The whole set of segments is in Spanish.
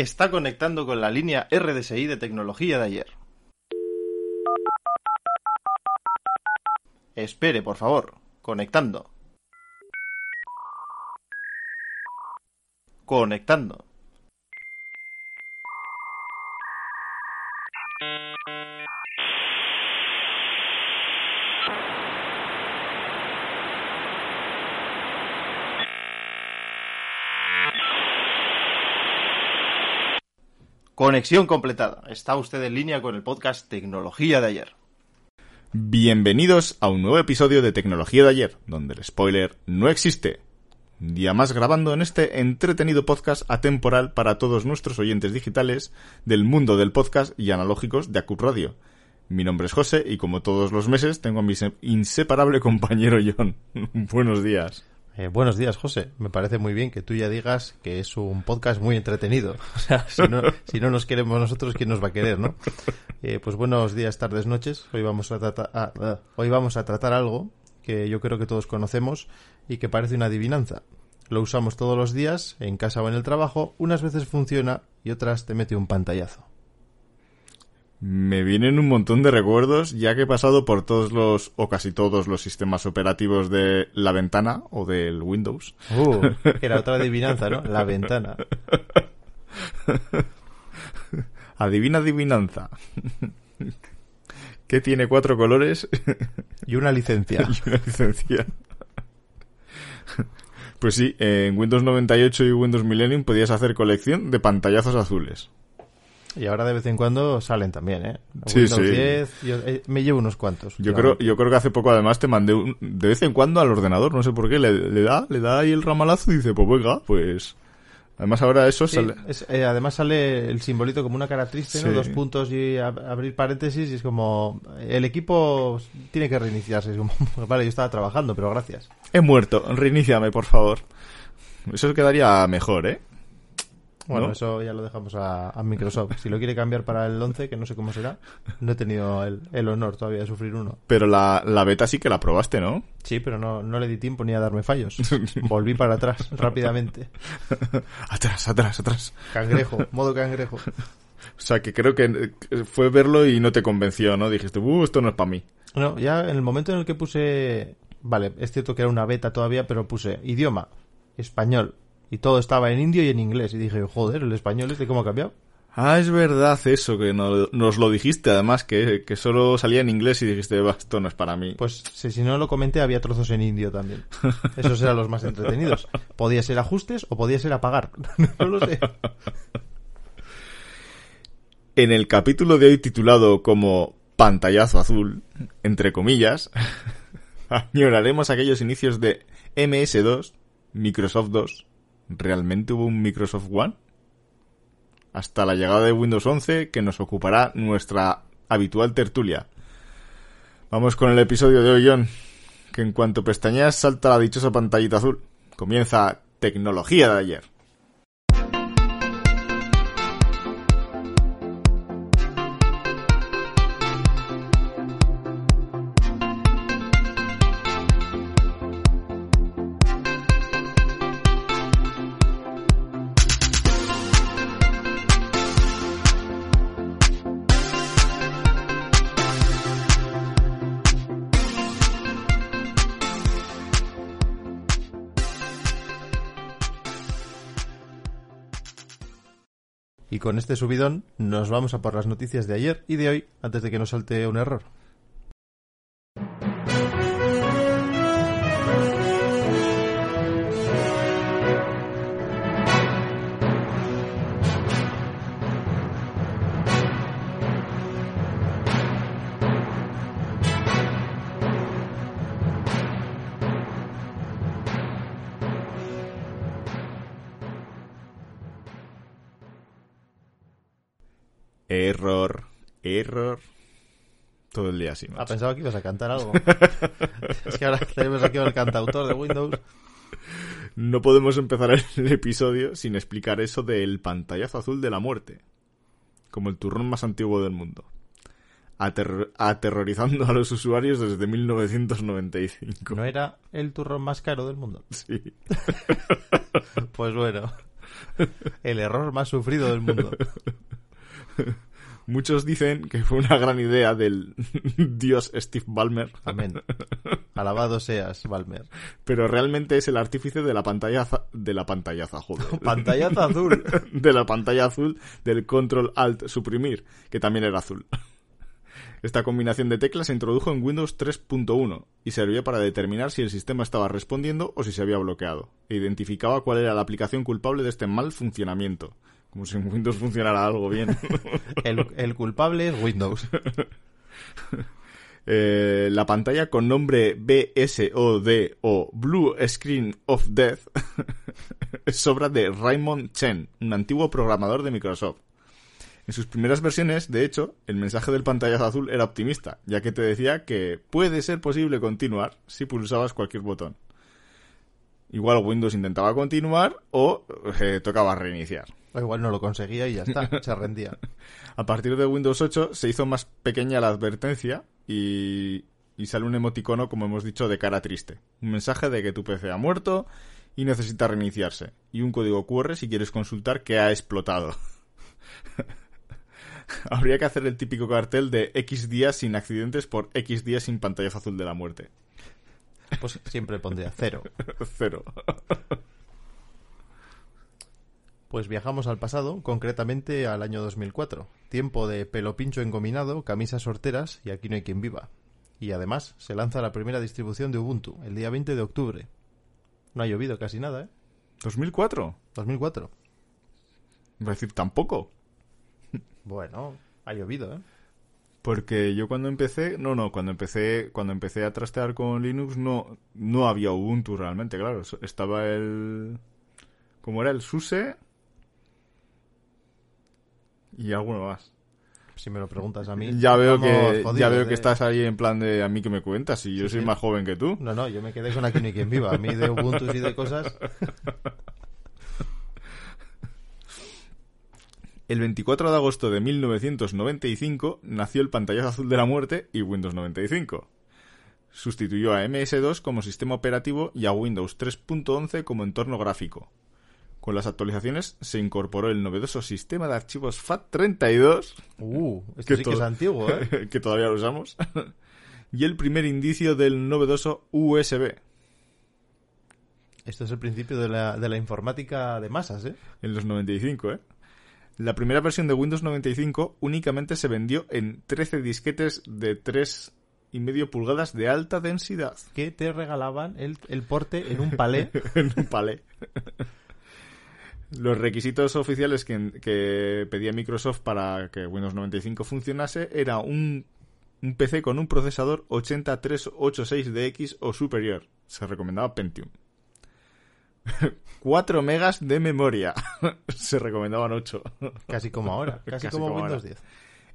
Está conectando con la línea RDSI de tecnología de ayer. Espere, por favor. Conectando. Conectando. Conexión completada. Está usted en línea con el podcast Tecnología de ayer. Bienvenidos a un nuevo episodio de Tecnología de ayer, donde el spoiler no existe. Día más grabando en este entretenido podcast atemporal para todos nuestros oyentes digitales del mundo del podcast y analógicos de Acup Radio. Mi nombre es José y como todos los meses tengo a mi inseparable compañero John. Buenos días. Eh, buenos días, José. Me parece muy bien que tú ya digas que es un podcast muy entretenido. O sea, si no, si no nos queremos nosotros, ¿quién nos va a querer, no? Eh, pues buenos días, tardes, noches. Hoy vamos a tratar, ah, ah, hoy vamos a tratar algo que yo creo que todos conocemos y que parece una adivinanza. Lo usamos todos los días, en casa o en el trabajo. Unas veces funciona y otras te mete un pantallazo. Me vienen un montón de recuerdos, ya que he pasado por todos los, o casi todos los sistemas operativos de la ventana o del Windows. Uh, era otra adivinanza, ¿no? La ventana. Adivina adivinanza. ¿Qué tiene cuatro colores? Y una licencia. y una licencia. Pues sí, en Windows 98 y Windows Millennium podías hacer colección de pantallazos azules. Y ahora de vez en cuando salen también, ¿eh? Sí, sí. 10, yo, eh, me llevo unos cuantos. Yo creo, yo creo que hace poco además te mandé un- de vez en cuando al ordenador, no sé por qué, le, le da, le da ahí el ramalazo y dice, pues venga, pues... Además ahora eso Sí, sale... es- eh, además sale el simbolito como una cara triste, ¿no? Sí. Dos puntos y ab- abrir paréntesis y es como... El equipo tiene que reiniciarse. Es como, vale, yo estaba trabajando, pero gracias. He muerto, reiníciame, por favor. Eso quedaría mejor, ¿eh? Bueno, ¿No? eso ya lo dejamos a, a Microsoft. Si lo quiere cambiar para el 11, que no sé cómo será, no he tenido el, el honor todavía de sufrir uno. Pero la, la beta sí que la probaste, ¿no? Sí, pero no, no le di tiempo ni a darme fallos. Volví para atrás rápidamente. atrás, atrás, atrás. Cangrejo, modo cangrejo. O sea, que creo que fue verlo y no te convenció, ¿no? Dijiste, uh, esto no es para mí. No, ya en el momento en el que puse... Vale, es cierto que era una beta todavía, pero puse idioma, español. Y todo estaba en indio y en inglés. Y dije, joder, el español este cómo ha cambiado. Ah, es verdad eso, que no- nos lo dijiste además, que, que solo salía en inglés y dijiste, "Bah, esto no es para mí. Pues si, si no lo comenté, había trozos en indio también. Esos eran los más entretenidos. Podía ser ajustes o podía ser apagar. no lo sé. En el capítulo de hoy titulado como pantallazo azul, entre comillas, añoraremos aquellos inicios de MS2, Microsoft 2. ¿Realmente hubo un Microsoft One? Hasta la llegada de Windows 11 que nos ocupará nuestra habitual tertulia. Vamos con el episodio de hoy, John, que en cuanto pestañeas salta la dichosa pantallita azul. Comienza tecnología de ayer. Y con este subidón nos vamos a por las noticias de ayer y de hoy antes de que nos salte un error. Error, error. Todo el día así, Ah, macho. pensaba que ibas a cantar algo. es que ahora tenemos aquí al cantautor de Windows. No podemos empezar el episodio sin explicar eso del pantallazo azul de la muerte. Como el turrón más antiguo del mundo. Aterro- aterrorizando a los usuarios desde 1995. No era el turrón más caro del mundo. Sí. Pues bueno. El error más sufrido del mundo. Muchos dicen que fue una gran idea del dios Steve Ballmer, Amén. Alabado seas, Balmer. pero realmente es el artífice de la pantallaza, de la pantallaza, joder. Pantallazo azul. de la pantalla azul del Control Alt Suprimir, que también era azul. Esta combinación de teclas se introdujo en Windows 3.1 y servía para determinar si el sistema estaba respondiendo o si se había bloqueado, e identificaba cuál era la aplicación culpable de este mal funcionamiento. Como si en Windows funcionara algo bien. El, el culpable es Windows. Eh, la pantalla con nombre BSOD o Blue Screen of Death es obra de Raymond Chen, un antiguo programador de Microsoft. En sus primeras versiones, de hecho, el mensaje del pantallazo azul era optimista, ya que te decía que puede ser posible continuar si pulsabas cualquier botón. Igual Windows intentaba continuar o eh, tocaba reiniciar. O igual no lo conseguía y ya está, se rendía. A partir de Windows 8 se hizo más pequeña la advertencia y, y sale un emoticono, como hemos dicho, de cara triste. Un mensaje de que tu PC ha muerto y necesita reiniciarse. Y un código QR si quieres consultar que ha explotado. Habría que hacer el típico cartel de X días sin accidentes por X días sin pantallazo azul de la muerte. Pues siempre pondría cero. Cero. Pues viajamos al pasado, concretamente al año 2004. Tiempo de pelo pincho engominado, camisas sorteras y aquí no hay quien viva. Y además se lanza la primera distribución de Ubuntu, el día 20 de octubre. No ha llovido casi nada, ¿eh? 2004. 2004. Voy a decir tampoco. Bueno, ha llovido, ¿eh? Porque yo cuando empecé, no, no, cuando empecé, cuando empecé a trastear con Linux no, no había Ubuntu realmente, claro. Estaba el, ¿cómo era? El SUSE y alguno más. Si me lo preguntas a mí. Ya veo que, ya veo que estás ahí en plan de a mí que me cuentas y yo Sí, soy sí. más joven que tú. No, no, yo me quedé con aquí hay quien viva. A mí de Ubuntu y de cosas. El 24 de agosto de 1995 nació el pantallazo azul de la muerte y Windows 95. Sustituyó a MS2 como sistema operativo y a Windows 3.11 como entorno gráfico. Con las actualizaciones se incorporó el novedoso sistema de archivos FAT32, Uh, esto Que sí que es antiguo, ¿eh? que todavía lo usamos, y el primer indicio del novedoso USB. Esto es el principio de la, de la informática de masas, ¿eh? En los 95, ¿eh? La primera versión de Windows 95 únicamente se vendió en 13 disquetes de 3,5 pulgadas de alta densidad. Que te regalaban el, el porte en un palé. en un palé. Los requisitos oficiales que, que pedía Microsoft para que Windows 95 funcionase era un, un PC con un procesador 80386DX o superior. Se recomendaba Pentium. 4 megas de memoria. Se recomendaban 8. Casi como ahora. Casi, Casi como, como Windows ahora. 10.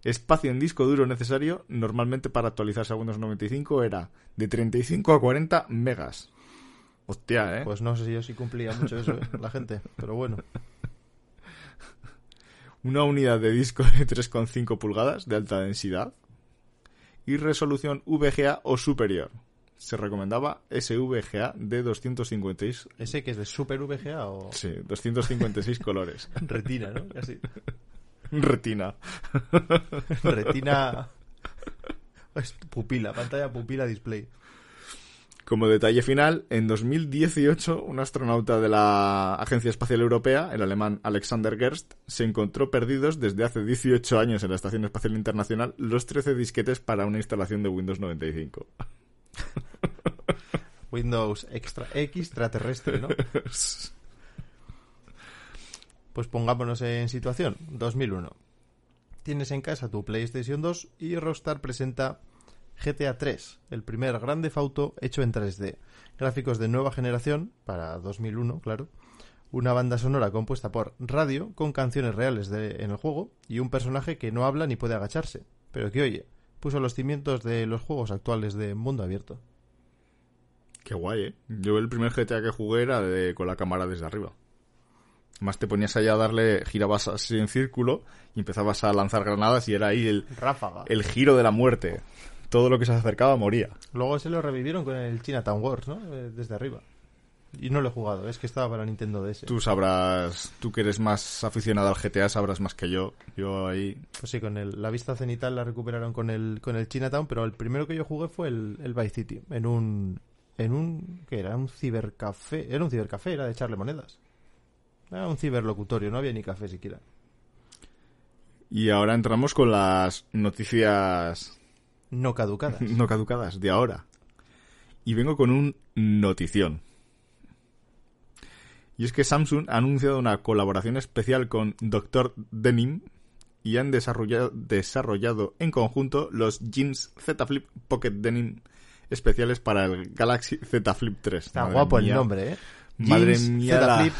Espacio en disco duro necesario, normalmente para actualizarse a Windows 95, era de 35 a 40 megas. Hostia, ¿eh? Pues no sé si yo sí cumplía mucho eso, ¿eh? la gente. Pero bueno. Una unidad de disco de 3,5 pulgadas de alta densidad y resolución VGA o superior. Se recomendaba SVGA de 256, ¿Ese que es de Super VGA o sí, 256 colores. Retina, no? Casi. Retina. Retina. Es pupila, pantalla pupila display. Como detalle final, en 2018 un astronauta de la Agencia Espacial Europea, el alemán Alexander Gerst, se encontró perdidos desde hace 18 años en la Estación Espacial Internacional los 13 disquetes para una instalación de Windows 95. Windows extra extraterrestre, ¿no? Pues pongámonos en situación. 2001. Tienes en casa tu PlayStation 2 y Rockstar presenta GTA 3, el primer grande Auto hecho en 3D. Gráficos de nueva generación, para 2001, claro. una banda sonora compuesta por radio con canciones reales de, en el juego y un personaje que no habla ni puede agacharse, pero que oye, puso los cimientos de los juegos actuales de mundo abierto. Qué guay, ¿eh? Yo el primer GTA que jugué era de, con la cámara desde arriba. Más te ponías allá a darle, girabas así en círculo y empezabas a lanzar granadas y era ahí el, Ráfaga. el giro de la muerte. Todo lo que se acercaba moría. Luego se lo revivieron con el Chinatown Wars, ¿no? Eh, Desde arriba. Y no lo he jugado, es que estaba para Nintendo DS. Tú sabrás, tú que eres más aficionado al GTA, sabrás más que yo. Yo ahí... Pues sí, con el, la vista cenital la recuperaron con el, con el Chinatown, pero el primero que yo jugué fue el, el Vice City, en un... En un... ¿Qué era? Un cibercafé. Era un cibercafé, era de echarle monedas. Era un ciberlocutorio, no había ni café siquiera. Y ahora entramos con las noticias No caducadas. no caducadas de ahora. Y vengo con un notición. Y es que Samsung ha anunciado una colaboración especial con Dr. Denim y han desarrollado, desarrollado en conjunto los jeans Z Flip Pocket Denim especiales para el Galaxy Z Flip 3. Está Madre guapo el nombre, ¿eh? Madre Jeans, mía, Z la- Flip,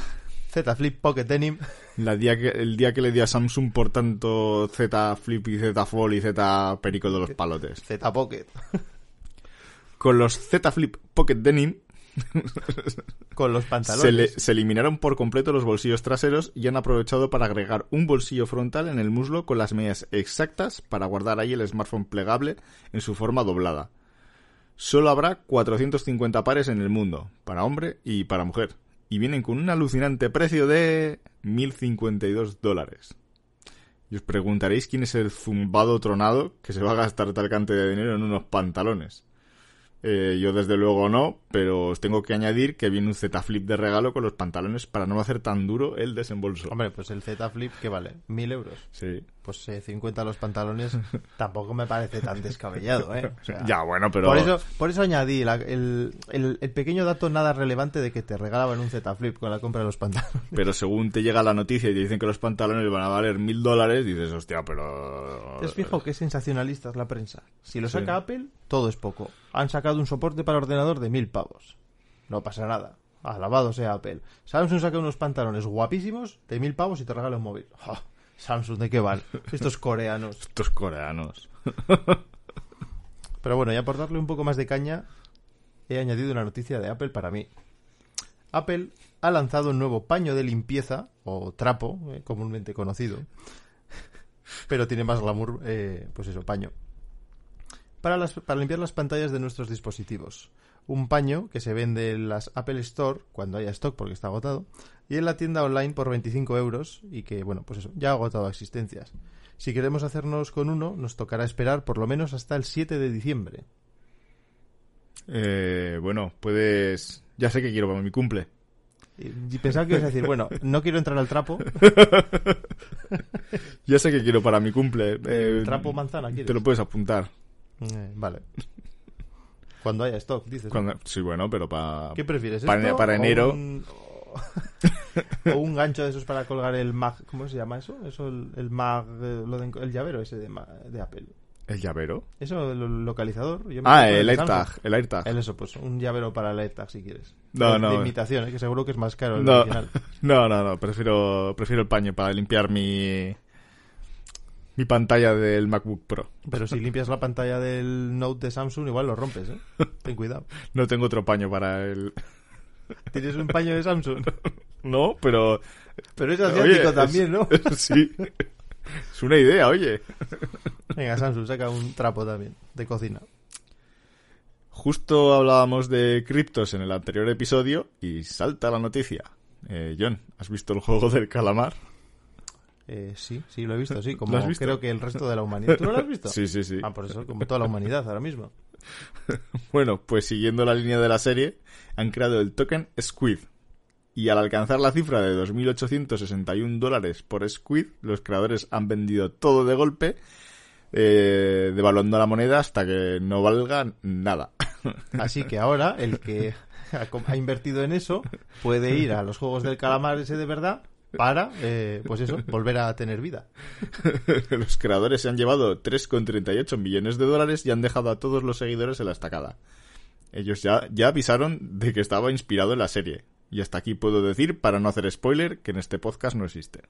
Z Flip Pocket Denim. La día que, el día que le di a Samsung por tanto Z Flip y Z Fold y Z Perico de los palotes. Z Pocket. Con los Z Flip Pocket Denim Con los se, pantalones. le- se eliminaron por completo los bolsillos traseros y han aprovechado para agregar un bolsillo frontal en el muslo con las medidas exactas para guardar ahí el smartphone plegable en su forma doblada. Solo habrá 450 pares en el mundo, para hombre y para mujer, y vienen con un alucinante precio de 1.052 dólares. Y os preguntaréis quién es el zumbado tronado que se va a gastar tal cantidad de dinero en unos pantalones. Eh, yo desde luego no, pero os tengo que añadir que viene un Z Flip de regalo con los pantalones para no hacer tan duro el desembolso. Hombre, pues el Z Flip, ¿qué vale? ¿Mil euros? Sí. Pues eh, 50 los pantalones tampoco me parece tan descabellado, ¿eh? O sea, ya, bueno, pero... Por eso, por eso añadí la- el, el- el pequeño dato nada relevante de que te regalaban un Z Flip con la compra de los pantalones. Pero según te llega la noticia y te dicen que los pantalones van a valer mil dólares, dices, hostia, pero... ¿Te has fijado qué sensacionalista es la prensa? Si lo Sí. saca Apple, todo es poco. Han sacado un soporte para ordenador de mil pavos. No pasa nada. Alabado sea Apple. Samsung saca unos pantalones guapísimos de mil pavos y te regala un móvil. Ja, Samsung, ¿de qué van? Estos coreanos. Estos coreanos. Pero bueno, ya por darle un poco más de caña, he añadido una noticia de Apple para mí. Apple ha lanzado un nuevo paño de limpieza, o trapo, eh, comúnmente conocido, pero tiene más glamour, eh, pues eso, paño, para, las- para limpiar las pantallas de nuestros dispositivos. Un paño que se vende en las Apple Store, cuando haya stock porque está agotado, y en la tienda online por 25 euros, y que, bueno, pues eso, ya ha agotado existencias. Si queremos hacernos con uno, nos tocará esperar por lo menos hasta el 7 de diciembre. Eh, bueno, puedes... Ya sé que quiero para mi cumple. Y pensaba que ibas a decir, bueno, no quiero entrar al trapo. Ya sé que quiero para mi cumple. Eh, trapo manzana, ¿quieres? Te lo puedes apuntar. Eh, vale. Cuando haya stock, dices. Cuando- Sí, bueno, pero para... ¿Qué prefieres? para- esto para o enero. un- o un gancho de esos para colgar el mag. ¿Cómo se llama eso? Eso, el, el mag. eh, lo de- el llavero ese de, de Apple. ¿El llavero? Eso, el localizador. yo me Ah, el AirTag. El AirTag. El eso, pues un llavero para el AirTag si quieres. No, de, no, De eh. imitación, eh, que seguro que es más caro el No, original. no, no, no, prefiero, prefiero el paño para limpiar mi, mi pantalla del MacBook Pro. Pero si limpias la pantalla del Note de Samsung, igual lo rompes, ¿eh? Ten cuidado. No tengo otro paño para el... Tienes un paño de Samsung. No, pero... Pero es Oye, asiático es- también, ¿no? sí. Es una idea, oye. Venga, Samsung, saca un trapo también de cocina. Justo hablábamos de criptos en el anterior episodio y salta la noticia. Eh, John, ¿has visto el juego del calamar? Eh, sí, sí, lo he visto, sí. Como ¿Lo has visto? creo que el resto de la humanidad. ¿Tú no lo has visto? Sí, sí, sí. Ah, por eso, como toda la humanidad ahora mismo. Bueno, pues siguiendo la línea de la serie, han creado el token Squid. Y al alcanzar la cifra de 2.861 dólares por Squid, los creadores han vendido todo de golpe, eh, devaluando la moneda hasta que no valga nada. Así que ahora el que ha invertido en eso puede ir a los juegos del calamar ese de verdad para, eh, pues eso, volver a tener vida. los creadores se han llevado 3,38 millones de dólares y han dejado a todos los seguidores en la estacada. Ellos ya, ya avisaron de que estaba inspirado en la serie. Y hasta aquí puedo decir, para no hacer spoiler, que en este podcast no existe.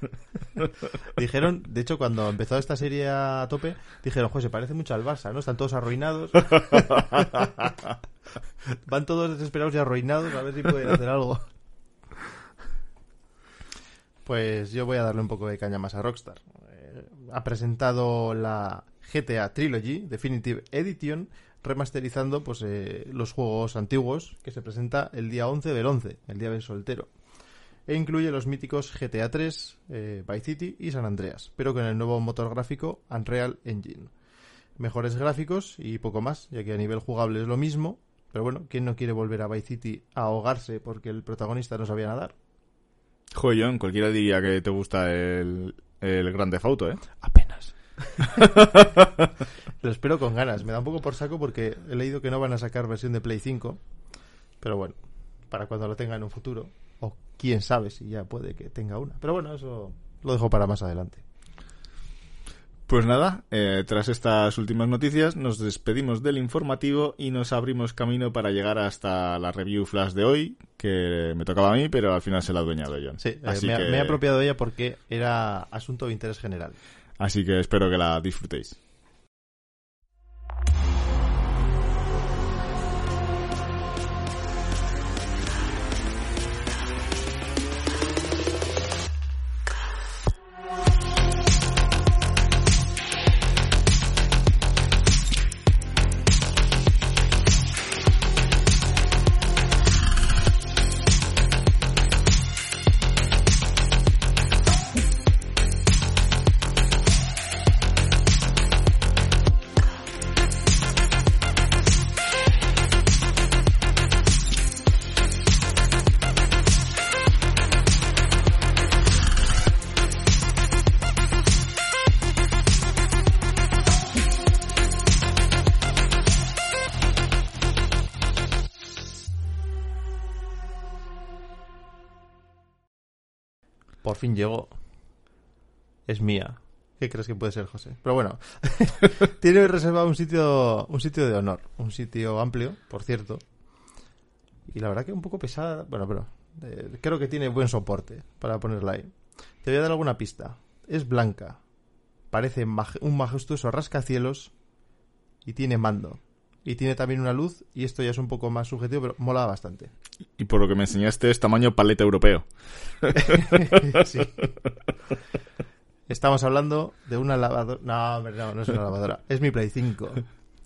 Dijeron, de hecho, cuando empezó esta serie a tope, dijeron, José, parece mucho al Barça, ¿no? Están todos arruinados. Van todos desesperados y arruinados a ver si pueden hacer algo. Pues yo voy a darle un poco de caña más a Rockstar. Eh, ha presentado la GTA Trilogy Definitive Edition remasterizando pues eh, los juegos antiguos que se presenta el día 11 del 11, el día del soltero. E incluye los míticos GTA 3, eh, Vice City y San Andreas, pero con el nuevo motor gráfico Unreal Engine. Mejores gráficos y poco más, ya que a nivel jugable es lo mismo, pero bueno, ¿quién no quiere volver a Vice City a ahogarse porque el protagonista no sabía nadar? Joyón, cualquiera diría que te gusta el, el Grand Theft Auto, ¿eh? Apenas. Lo espero con ganas. Me da un poco por saco porque he leído que no van a sacar versión de Play 5. Pero bueno, para cuando lo tenga en un futuro. O quién sabe si ya puede que tenga una. Pero bueno, eso lo dejo para más adelante. Pues nada, eh, tras estas últimas noticias nos despedimos del informativo y nos abrimos camino para llegar hasta la review flash de hoy, que me tocaba a mí, pero al final se la ha adueñado John. Sí, eh, me, que- me he apropiado de ella porque era asunto de interés general. Así que espero que la disfrutéis. Llegó. Es mía. ¿Qué crees que puede ser, José? Pero bueno, tiene reservado un sitio, un sitio de honor, un sitio amplio, por cierto. Y la verdad que un poco pesada. Bueno, pero eh, creo que tiene buen soporte para ponerla ahí. Te voy a dar alguna pista. Es blanca. Parece un majestuoso rascacielos y tiene mando. Y tiene también una luz, y esto ya es un poco más subjetivo, pero mola bastante. Y por lo que me enseñaste es tamaño paleta europeo. Sí. Estamos hablando de una lavadora. No, hombre, no, no es una lavadora. Es mi Play 5.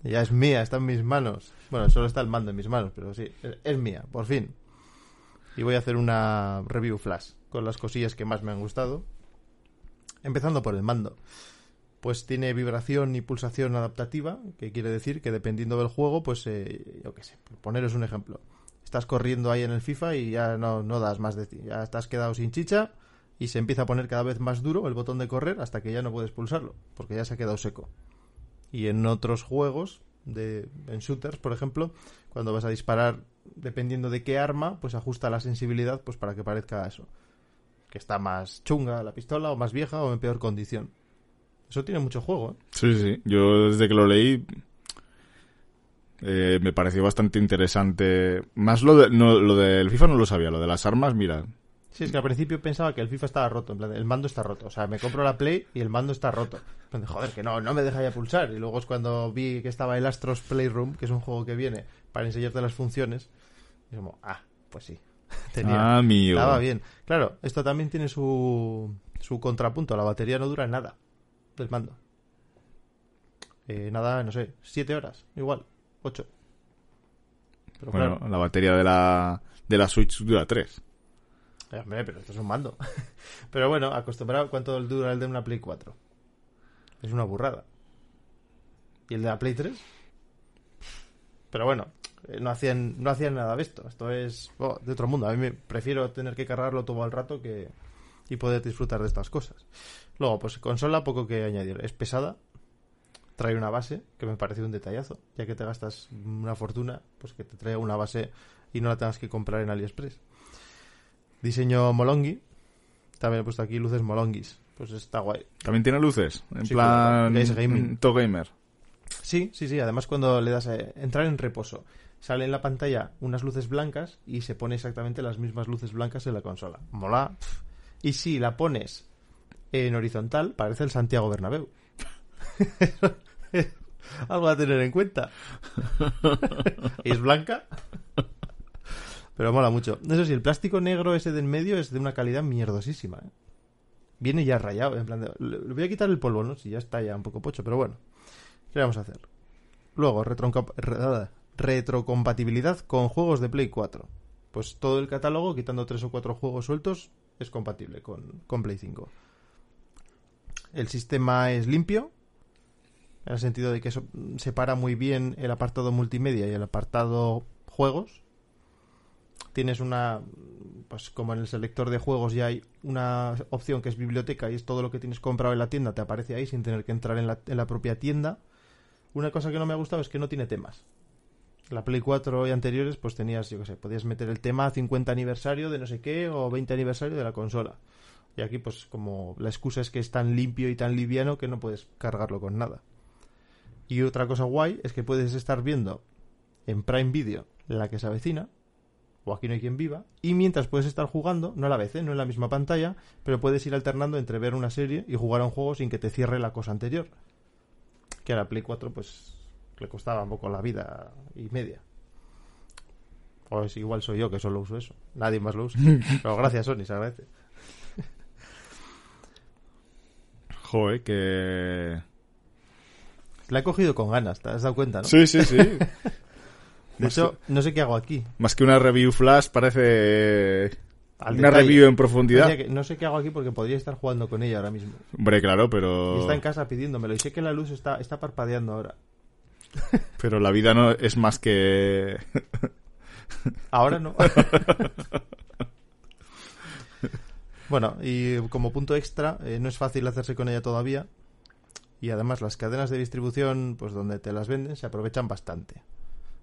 Ya es mía, está en mis manos. Bueno, solo está el mando en mis manos, pero sí, es- es mía, por fin. Y voy a hacer una review flash con las cosillas que más me han gustado. Empezando por el mando. Pues tiene vibración y pulsación adaptativa, que quiere decir que dependiendo del juego, pues eh, yo qué sé, poneros un ejemplo. Estás corriendo ahí en el FIFA y ya no, no das más de ti. Ya estás quedado sin chicha y se empieza a poner cada vez más duro el botón de correr hasta que ya no puedes pulsarlo, porque ya se ha quedado seco. Y en otros juegos, de, en shooters, por ejemplo, cuando vas a disparar, dependiendo de qué arma, pues ajusta la sensibilidad pues para que parezca eso. Que está más chunga la pistola, o más vieja, o en peor condición. Eso tiene mucho juego, ¿eh? Sí, sí. Yo desde que lo leí eh, me pareció bastante interesante. Más lo, de, no, lo del FIFA no lo sabía, lo de las armas, mira. Sí, es que al principio pensaba que el FIFA estaba roto, en plan, el mando está roto. O sea, me compro la Play y el mando está roto. En plan de, Joder, que no, no me deja ya pulsar. Y luego es cuando vi que estaba el Astros Playroom, que es un juego que viene para enseñarte las funciones. Y como, ah, pues sí. Tenía, Ah, amigo. estaba bien. Claro, esto también tiene su, su contrapunto. La batería no dura nada del mando. Eh, nada, no sé, siete horas, igual, ocho. Pero Bueno, claro, la batería de la, de la Switch dura 3. Eh, hombre, pero esto es un mando. pero bueno, acostumbrado, ¿cuánto dura el de una Play 4? Es una burrada. ¿Y el de la Play 3? Pero bueno, eh, no hacían, no hacían nada de esto. Esto es oh, de otro mundo. A mí me prefiero tener que cargarlo todo el rato que y poder disfrutar de estas cosas. Luego, pues consola, poco que añadir. Es pesada. Trae una base, que me parece un detallazo. Ya que te gastas una fortuna, pues que te traiga una base y no la tengas que comprar en AliExpress. Diseño Molongi. También he puesto aquí luces Molongis. Pues está guay. ¿También tiene luces? En Sí, plan... gaming. Top gamer. Sí, sí, sí. Además, cuando le das a entrar en reposo sale en la pantalla unas luces blancas y se pone exactamente las mismas luces blancas en la consola. Mola. Y si la pones en horizontal, parece el Santiago Bernabéu. Algo a tener en cuenta. ¿Y es blanca? Pero mola mucho. Eso sí, el plástico negro ese de en medio es de una calidad mierdosísima. ¿eh? Viene ya rayado. En plan de- le voy a quitar el polvo, ¿no? Si ya está ya un poco pocho, pero bueno. ¿Qué vamos a hacer? Luego, re- retrocompatibilidad con juegos de Play 4. Pues todo el catálogo, quitando tres o cuatro juegos sueltos, es compatible con, con Play 5. El sistema es limpio, en el sentido de que separa muy bien el apartado multimedia y el apartado juegos. Tienes una, pues como en el selector de juegos ya hay una opción que es biblioteca y es todo lo que tienes comprado en la tienda, te aparece ahí sin tener que entrar en la, en la propia tienda. Una cosa que no me ha gustado es que no tiene temas. La Play 4 y anteriores, pues tenías, yo qué sé, podías meter el tema 50 aniversario de no sé qué o 20 aniversario de la consola. Y aquí, pues como la excusa es que es tan limpio y tan liviano que no puedes cargarlo con nada. Y otra cosa guay es que puedes estar viendo en Prime Video la que se avecina, o aquí no hay quien viva, y mientras puedes estar jugando, no a la vez, ¿eh? no en la misma pantalla, pero puedes ir alternando entre ver una serie y jugar a un juego sin que te cierre la cosa anterior. Que a la Play 4 pues le costaba un poco la vida y media. O es igual soy yo que solo uso eso. Nadie más lo usa. Pero gracias Sony, se agradece. Joder, que... La he cogido con ganas, ¿te has dado cuenta, no? Sí, sí, sí. De Más hecho, no sé qué hago aquí. Más que una review flash, parece Al una detalle. review en profundidad. Oye, que no sé qué hago aquí porque podría estar jugando con ella ahora mismo. Hombre, claro, pero... Y está en casa pidiéndomelo. Y sé que la luz está, está parpadeando ahora. Pero la vida no es más que... Ahora no. bueno, y como punto extra, eh, no es fácil hacerse con ella todavía. Y además las cadenas de distribución, pues donde te las venden, se aprovechan bastante.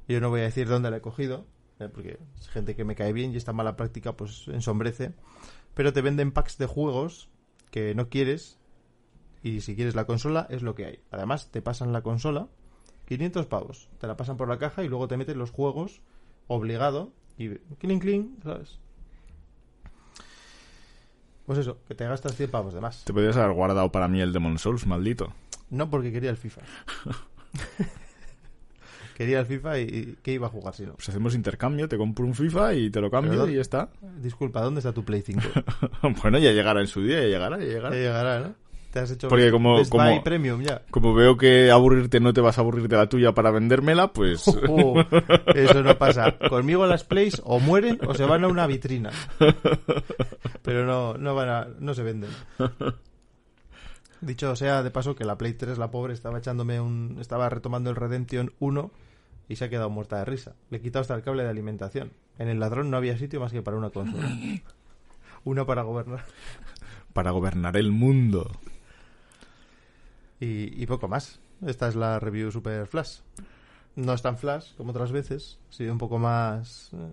Yo no voy a decir dónde la he cogido, eh, porque es gente que me cae bien y esta mala práctica pues ensombrece. Pero te venden packs de juegos que no quieres y si quieres la consola es lo que hay. Además te pasan la consola 500 pavos. Te la pasan por la caja y luego te meten los juegos obligado y clink clink, ¿sabes? Pues eso, que te gastas 100 pavos de más. Te podrías haber guardado para mí el Demon Souls, maldito. No porque quería el FIFA. quería el FIFA y, y ¿qué iba a jugar si no? Pues hacemos intercambio, te compro un FIFA y te lo cambio Pero y ya está. Disculpa, ¿dónde está tu Play 5? bueno, ya llegará en su día, ya llegará, ya llegará. Ya llegará, ¿no? Te has hecho Porque como- Best como- Buy Premium ya. Como veo que aburrirte no te vas a aburrir de la tuya para vendérmela, pues... Eso no pasa. Conmigo las plays o mueren o se van a una vitrina. Pero no, no van a, no se venden. Dicho sea de paso que la Play 3, la pobre, estaba echándome un, estaba retomando el Redemption 1 y se ha quedado muerta de risa. Le he quitado hasta el cable de alimentación. En el ladrón no había sitio más que para una consola. Una para gobernar. para gobernar el mundo. Y, y poco más. Esta es la review super flash. No es tan flash como otras veces. Ha sido un poco más... eh,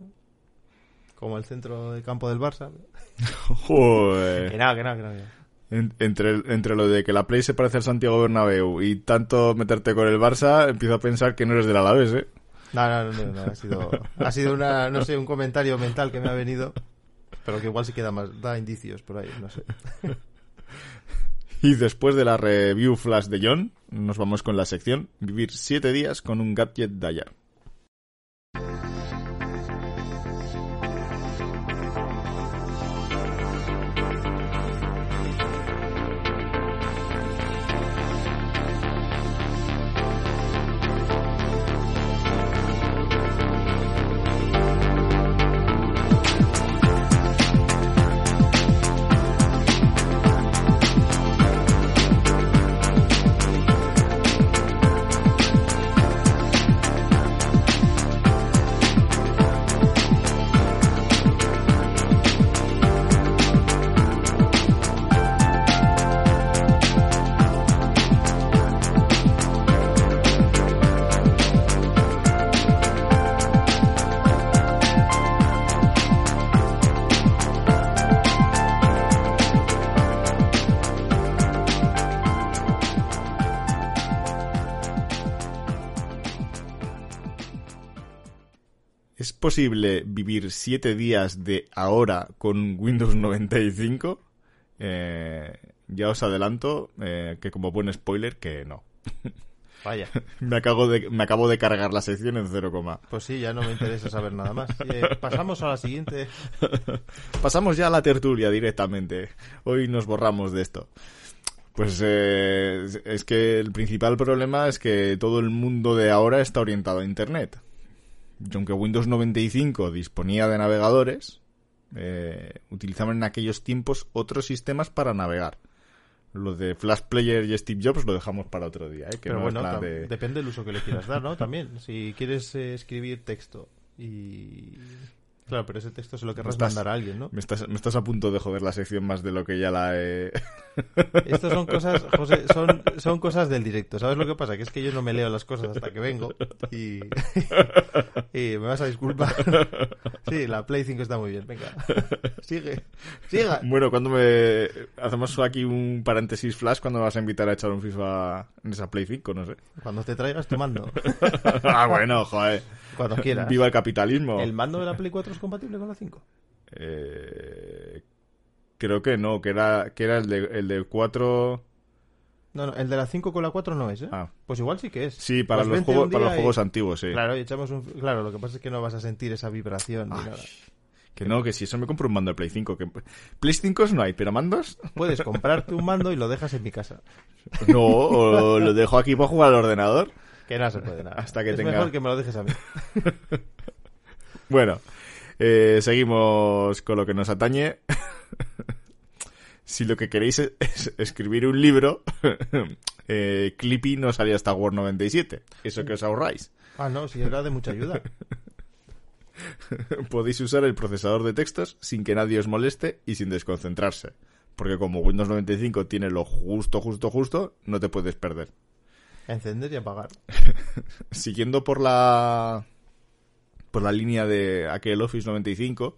como el centro del campo del Barça. Que Joder. no, que no, que no. que no. En- entre, entre lo de que la Play se parece al Santiago Bernabéu y tanto meterte con el Barça, empiezo a pensar que no eres del Alavés, ¿eh? No, no, no, no, no, ha sido, ha sido una, no sé, un comentario mental que me ha venido, pero que igual sí queda más, da indicios por ahí, no sé. Y después de la review flash de John, nos vamos con la sección Vivir 7 días con un gadget Dayar. Posible vivir 7 días de ahora con Windows 95? Eh, ya os adelanto eh, que como buen spoiler que no. Vaya. me, acabo de, me acabo de cargar la sección en 0, Pues sí, ya no me interesa saber nada más. Eh, pasamos a la siguiente. Pasamos ya a la tertulia directamente. Hoy nos borramos de esto. Pues eh, es que el principal problema es que todo el mundo de ahora está orientado a Internet. Y aunque Windows 95 disponía de navegadores, eh, utilizaban en aquellos tiempos otros sistemas para navegar. Lo de Flash Player y Steve Jobs lo dejamos para otro día. ¿eh? Pero bueno, depende del uso que le quieras dar, ¿no? También, si quieres eh, escribir texto y Claro, pero ese texto se lo querrás mandar a alguien, ¿no? Me estás, me estás a punto de joder la sección más de lo que ya la he... Estas son cosas, José, son, son cosas del directo. ¿Sabes lo que pasa? Que es que yo no me leo las cosas hasta que vengo y, y me vas a disculpar. Sí, la Play 5 está muy bien. Venga, sigue, siga. Bueno, cuando me... Hacemos aquí un paréntesis flash cuando me vas a invitar a echar un FIFA en esa Play 5, no sé. Cuando te traigas te mando. ah, bueno, joder. Cuando quieras. Viva el capitalismo. ¿El mando de la Play 4 es compatible con la 5? Eh, creo que no, que era, que era el, de, el del 4... No, no, el de la 5 con la 4 no es, ¿eh? Ah. Pues igual sí que es. Sí, para, pues los, juegos, para los juegos antiguos, sí. Claro, echamos un... claro, lo que pasa es que no vas a sentir esa vibración ni nada. Que no, que si eso me compro un mando de Play 5. Que... Play 5 no hay, pero mandos. Puedes comprarte un mando y lo dejas en mi casa. No, o lo dejo aquí para jugar al ordenador. Que no se puede nada. Hasta que es tenga... mejor que me lo dejes a mí. bueno, eh, seguimos con lo que nos atañe. si lo que queréis es escribir un libro, eh, Clippy no salía hasta Word 97. Eso que os ahorráis. Ah, no, si era de mucha ayuda. Podéis usar el procesador de textos sin que nadie os moleste y sin desconcentrarse. Porque como Windows 95 tiene lo justo, justo, justo, no te puedes perder. Encender y apagar. Siguiendo por la por la línea de aquel Office 95,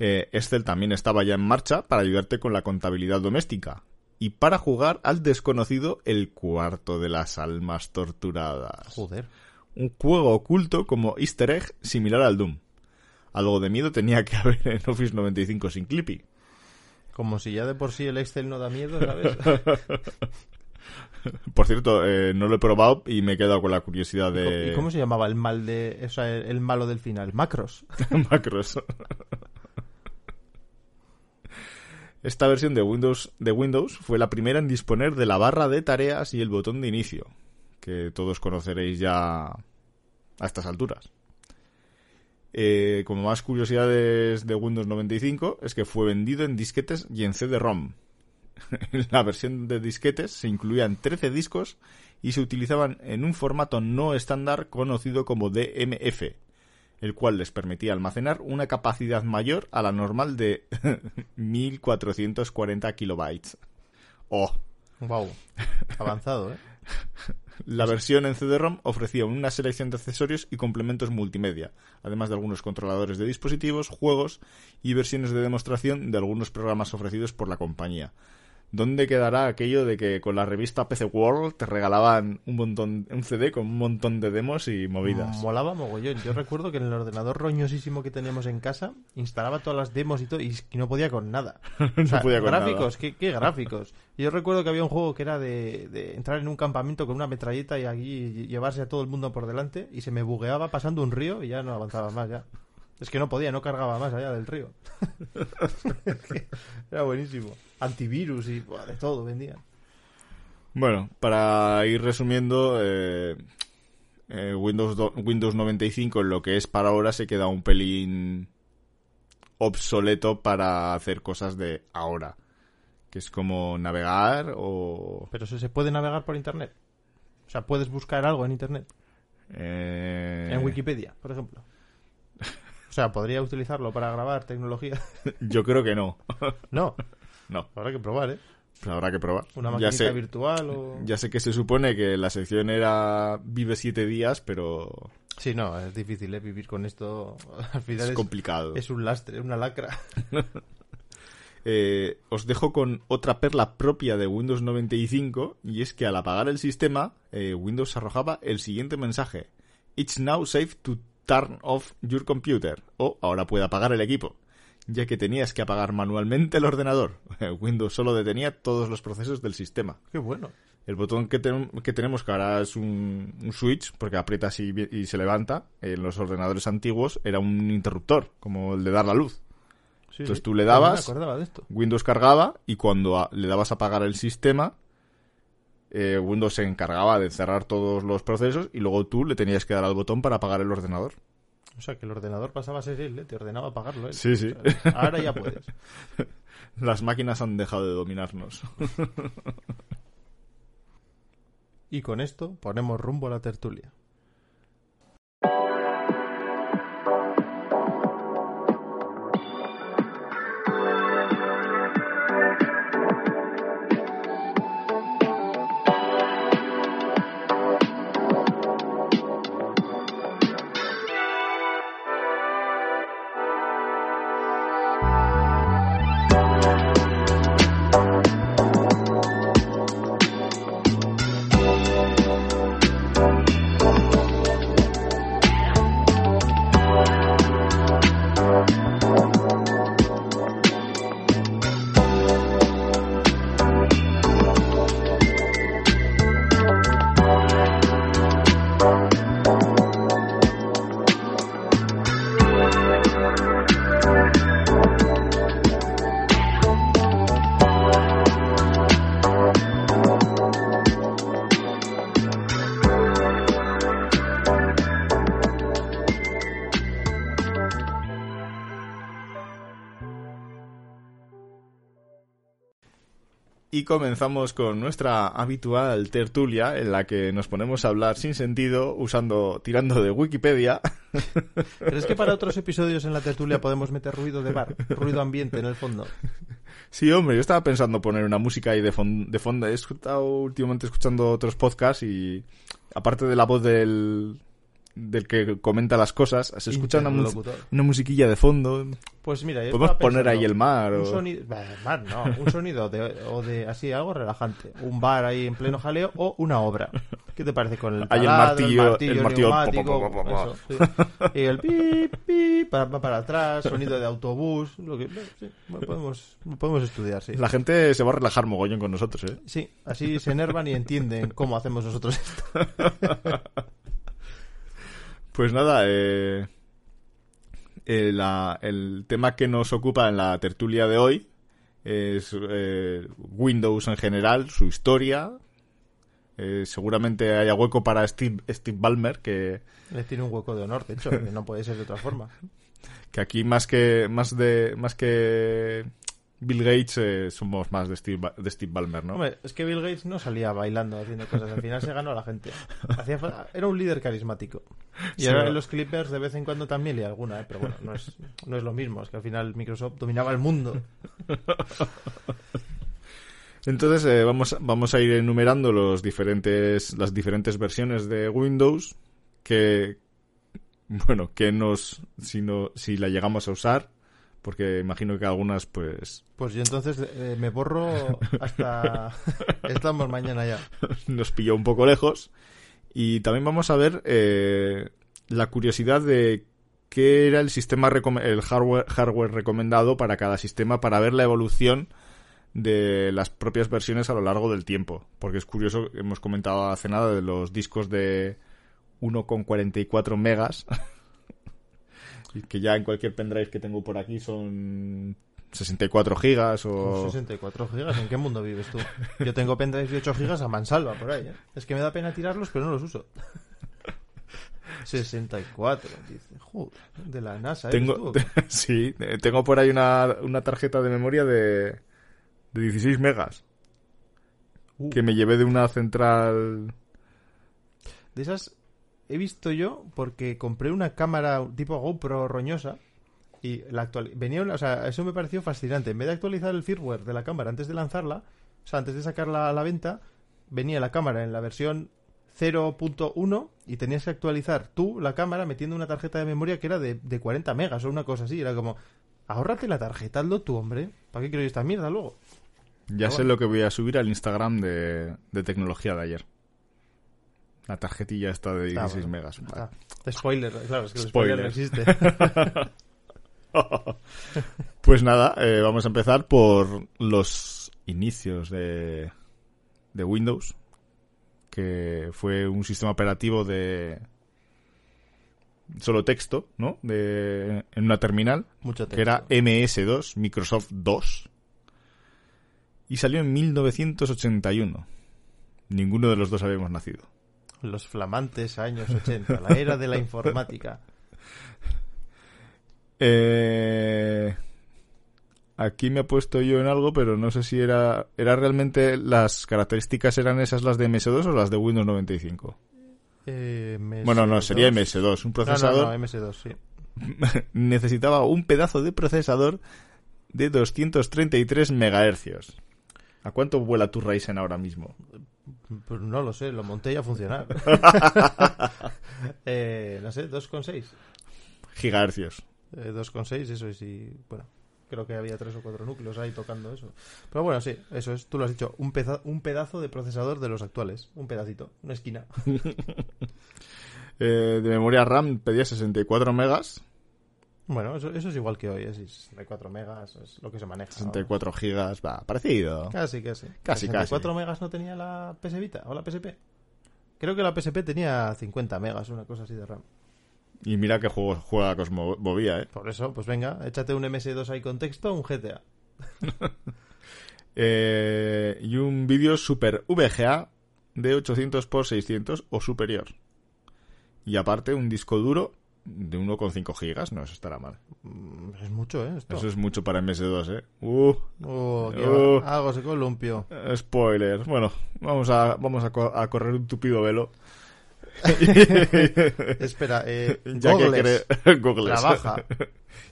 eh, Excel también estaba ya en marcha para ayudarte con la contabilidad doméstica y para jugar al desconocido El cuarto de las almas torturadas. Joder. Un juego oculto como Easter egg similar al Doom. Algo de miedo tenía que haber en Office 95 sin Clippy. Como si ya de por sí el Excel no da miedo, ¿sabes? Por cierto, eh, no lo he probado y me he quedado con la curiosidad de... ¿Y cómo se llamaba el mal de... O sea, el, malo del final? Macros. Macros. Esta versión de Windows, de Windows fue la primera en disponer de la barra de tareas y el botón de inicio, que todos conoceréis ya a estas alturas. Eh, como más curiosidades de Windows 95 es que fue vendido en disquetes y en CD-ROM, en la versión de disquetes se incluían 13 discos y se utilizaban en un formato no estándar conocido como DMF, el cual les permitía almacenar una capacidad mayor a la normal de 1440 kilobytes. ¡Oh! ¡Wow! Avanzado, ¿eh? La versión en CD-ROM ofrecía una selección de accesorios y complementos multimedia, además de algunos controladores de dispositivos, juegos y versiones de demostración de algunos programas ofrecidos por la compañía, ¿Dónde quedará aquello de que con la revista PC World te regalaban un montón, un CD con un montón de demos y movidas? Molaba mogollón. Yo recuerdo que en el ordenador roñosísimo que teníamos en casa instalaba todas las demos y todo y no podía con nada. no podía con gráficos, ¿qué, ¿qué, gráficos? Yo recuerdo que había un juego que era de, de, entrar en un campamento con una metralleta y aquí llevarse a todo el mundo por delante y se me bugueaba pasando un río y ya no avanzaba más ya. Es que no podía, no cargaba más allá del río. Era buenísimo. Antivirus y de todo vendían. Bueno, para ir resumiendo, eh, eh, Windows, Windows 95 en lo que es para ahora se queda un pelín obsoleto para hacer cosas de ahora. Que es como navegar o... Pero se puede navegar por Internet. O sea, puedes buscar algo en Internet. Eh, en Wikipedia, por ejemplo. O sea, ¿podría utilizarlo para grabar tecnología? Yo creo que no. No. No. Habrá que probar, ¿eh? Habrá que probar. Una maquinita virtual o... Ya sé que se supone que la sección era vive siete días, pero... Sí, no, es difícil, ¿eh? Vivir con esto al final es, complicado. Es un lastre, una lacra. eh, os dejo con otra perla propia de Windows 95 y es que al apagar el sistema, eh, Windows arrojaba el siguiente mensaje. It's now safe to turn off your computer o ahora puede apagar el equipo, ya que tenías que apagar manualmente el ordenador. Windows solo detenía todos los procesos del sistema. Qué bueno. El botón que, que tenemos, que ahora es un, un switch, porque aprietas y, y se levanta, en los ordenadores antiguos era un interruptor, como el de dar la luz. Sí, Entonces tú le dabas- me acordaba de esto. Windows cargaba y cuando a- le dabas a apagar el sistema, eh, Windows se encargaba de cerrar todos los procesos y luego tú le tenías que dar al botón para apagar el ordenador. O sea, que el ordenador pasaba a ser él, ¿eh? te ordenaba apagarlo él. Sí, sí. O sea, ahora ya puedes. Las máquinas han dejado de dominarnos. Y con esto ponemos rumbo a la tertulia. Y comenzamos con nuestra habitual tertulia en la que nos ponemos a hablar sin sentido usando tirando de Wikipedia. ¿Crees que para otros episodios en la tertulia podemos meter ruido de bar? Ruido ambiente en el fondo. Sí, hombre, yo estaba pensando poner una música ahí de, fon- de fondo. He estado últimamente escuchando otros podcasts y aparte de la voz del, del que comenta las cosas, se escucha una, una musiquilla de fondo. Pues mira, Podemos poner ahí el mar Un o- sonido, bah, mar no, un sonido de, o de así algo relajante. Un bar ahí en pleno jaleo o una obra. ¿Qué te parece con el Ahí el martillo- el martillo, pa, eso, sí. y el pip pip para, para, atrás, sonido de autobús, lo que sí, podemos podemos estudiar, sí. La gente se va a relajar mogollón con nosotros, ¿eh? Sí, así se enervan y entienden cómo hacemos nosotros esto. Pues nada, eh, eh, la- el tema que nos ocupa en la tertulia de hoy es eh, Windows en general, su historia. Eh, seguramente haya hueco para Steve, Steve Ballmer, que, Les tiene un hueco de honor, de hecho, que no puede ser de otra forma. que aquí más que más de más que Bill Gates eh, somos más de Steve, Ba- de Steve Ballmer, ¿no? Hombre, es que Bill Gates no salía bailando haciendo cosas, al final se ganó a la gente. Hacía era un líder carismático. Y Sí, ahora los Clippers de vez en cuando también y alguna, ¿eh? pero bueno, no es, no es lo mismo, es que al final Microsoft dominaba el mundo. Entonces eh, vamos, vamos a ir enumerando los diferentes, las diferentes versiones de Windows que, bueno, que nos, si, no, si la llegamos a usar, porque imagino que algunas, pues, Pues yo entonces eh, me borro hasta... Estamos mañana ya. nos pilló un poco lejos. Y también vamos a ver eh, la curiosidad de qué era el sistema, el hardware, hardware recomendado para cada sistema para ver la evolución de las propias versiones a lo largo del tiempo. Porque es curioso, hemos comentado hace nada de los discos de 1,44 megas. que ya en cualquier pendrive que tengo por aquí son 64 gigas o... Con 64 gigas, ¿en qué mundo vives tú? Yo tengo pendrives de 8 gigas a mansalva por ahí, ¿eh? Es que me da pena tirarlos, pero no los uso. 64, dice. Joder, de la NASA. eres Tengo, tú. sí, tengo por ahí una, una tarjeta de memoria de, de 16 megas Uh. que me llevé de una central. De esas he visto yo porque compré una cámara tipo GoPro roñosa y la actual venía una- o sea, eso me pareció fascinante. En vez de actualizar el firmware de la cámara antes de lanzarla, o sea, antes de sacarla a la venta, venía la cámara en la versión 0.1 y tenías que actualizar tú la cámara metiendo una tarjeta de memoria que era de, de 40 megas o una cosa así. Era como, ahórrate la tarjeta, hazlo tú, hombre. ¿Para qué quiero yo esta mierda luego? Ya sé bueno. lo que voy a subir al Instagram de, de tecnología de ayer. La tarjetilla está de 16 Ah, bueno. megas. Ah, spoiler, claro, es que el spoiler, no existe. Pues nada, eh, vamos a empezar por los inicios de, de Windows, que fue un sistema operativo de solo texto, ¿no? De, en una terminal, Mucho que era texto. MS2, Microsoft 2, y salió en 1981. Ninguno de los dos habíamos nacido. Los flamantes años 80, la era de la informática. Eh, aquí me he puesto yo en algo, pero no sé si era, era realmente las características eran esas las de MS2 o las de Windows 95. Eh, MS2. Bueno, no, sería MS2. Un No, procesador no, no, MS2, sí. necesitaba un pedazo de procesador de 233 megahercios. ¿A cuánto vuela tu Ryzen ahora mismo? Pues no lo sé, lo monté y a funcionar. eh, no sé, 2,6. Gigahercios. Eh, 2,6, eso es, y bueno, creo que había tres o cuatro núcleos ahí tocando eso. Pero bueno, sí, eso es, tú lo has dicho, un, peza- un pedazo de procesador de los actuales, un pedacito, una esquina. Eh, de memoria RAM pedía 64 megas, Bueno, eso, eso es igual que hoy, es 64 megas, es lo que se maneja. ahora. 64 gigas, va, parecido. Casi, casi. Casi, 64 casi. megas no tenía la PS Vita o la PSP. Creo que la PSP tenía 50 megas, una cosa así de RAM. Y mira que juego juega Cosmovía, ¿eh? Por eso, pues venga, échate un MS2 ahí con texto, un GTA. Eh, y un vídeo super VGA de 800 x 600 o superior. Y aparte un disco duro de 1,5 gigas, no, eso estará mal. Mm, Es mucho, ¿eh? Esto. Eso es mucho para MS2, ¿eh? Uh, Oh, Oh. va. Algo se columpio. spoiler. Bueno, vamos a, vamos a, co- a correr un tupido velo. Espera, eh, ya que Googles. cre- Googles. Trabaja.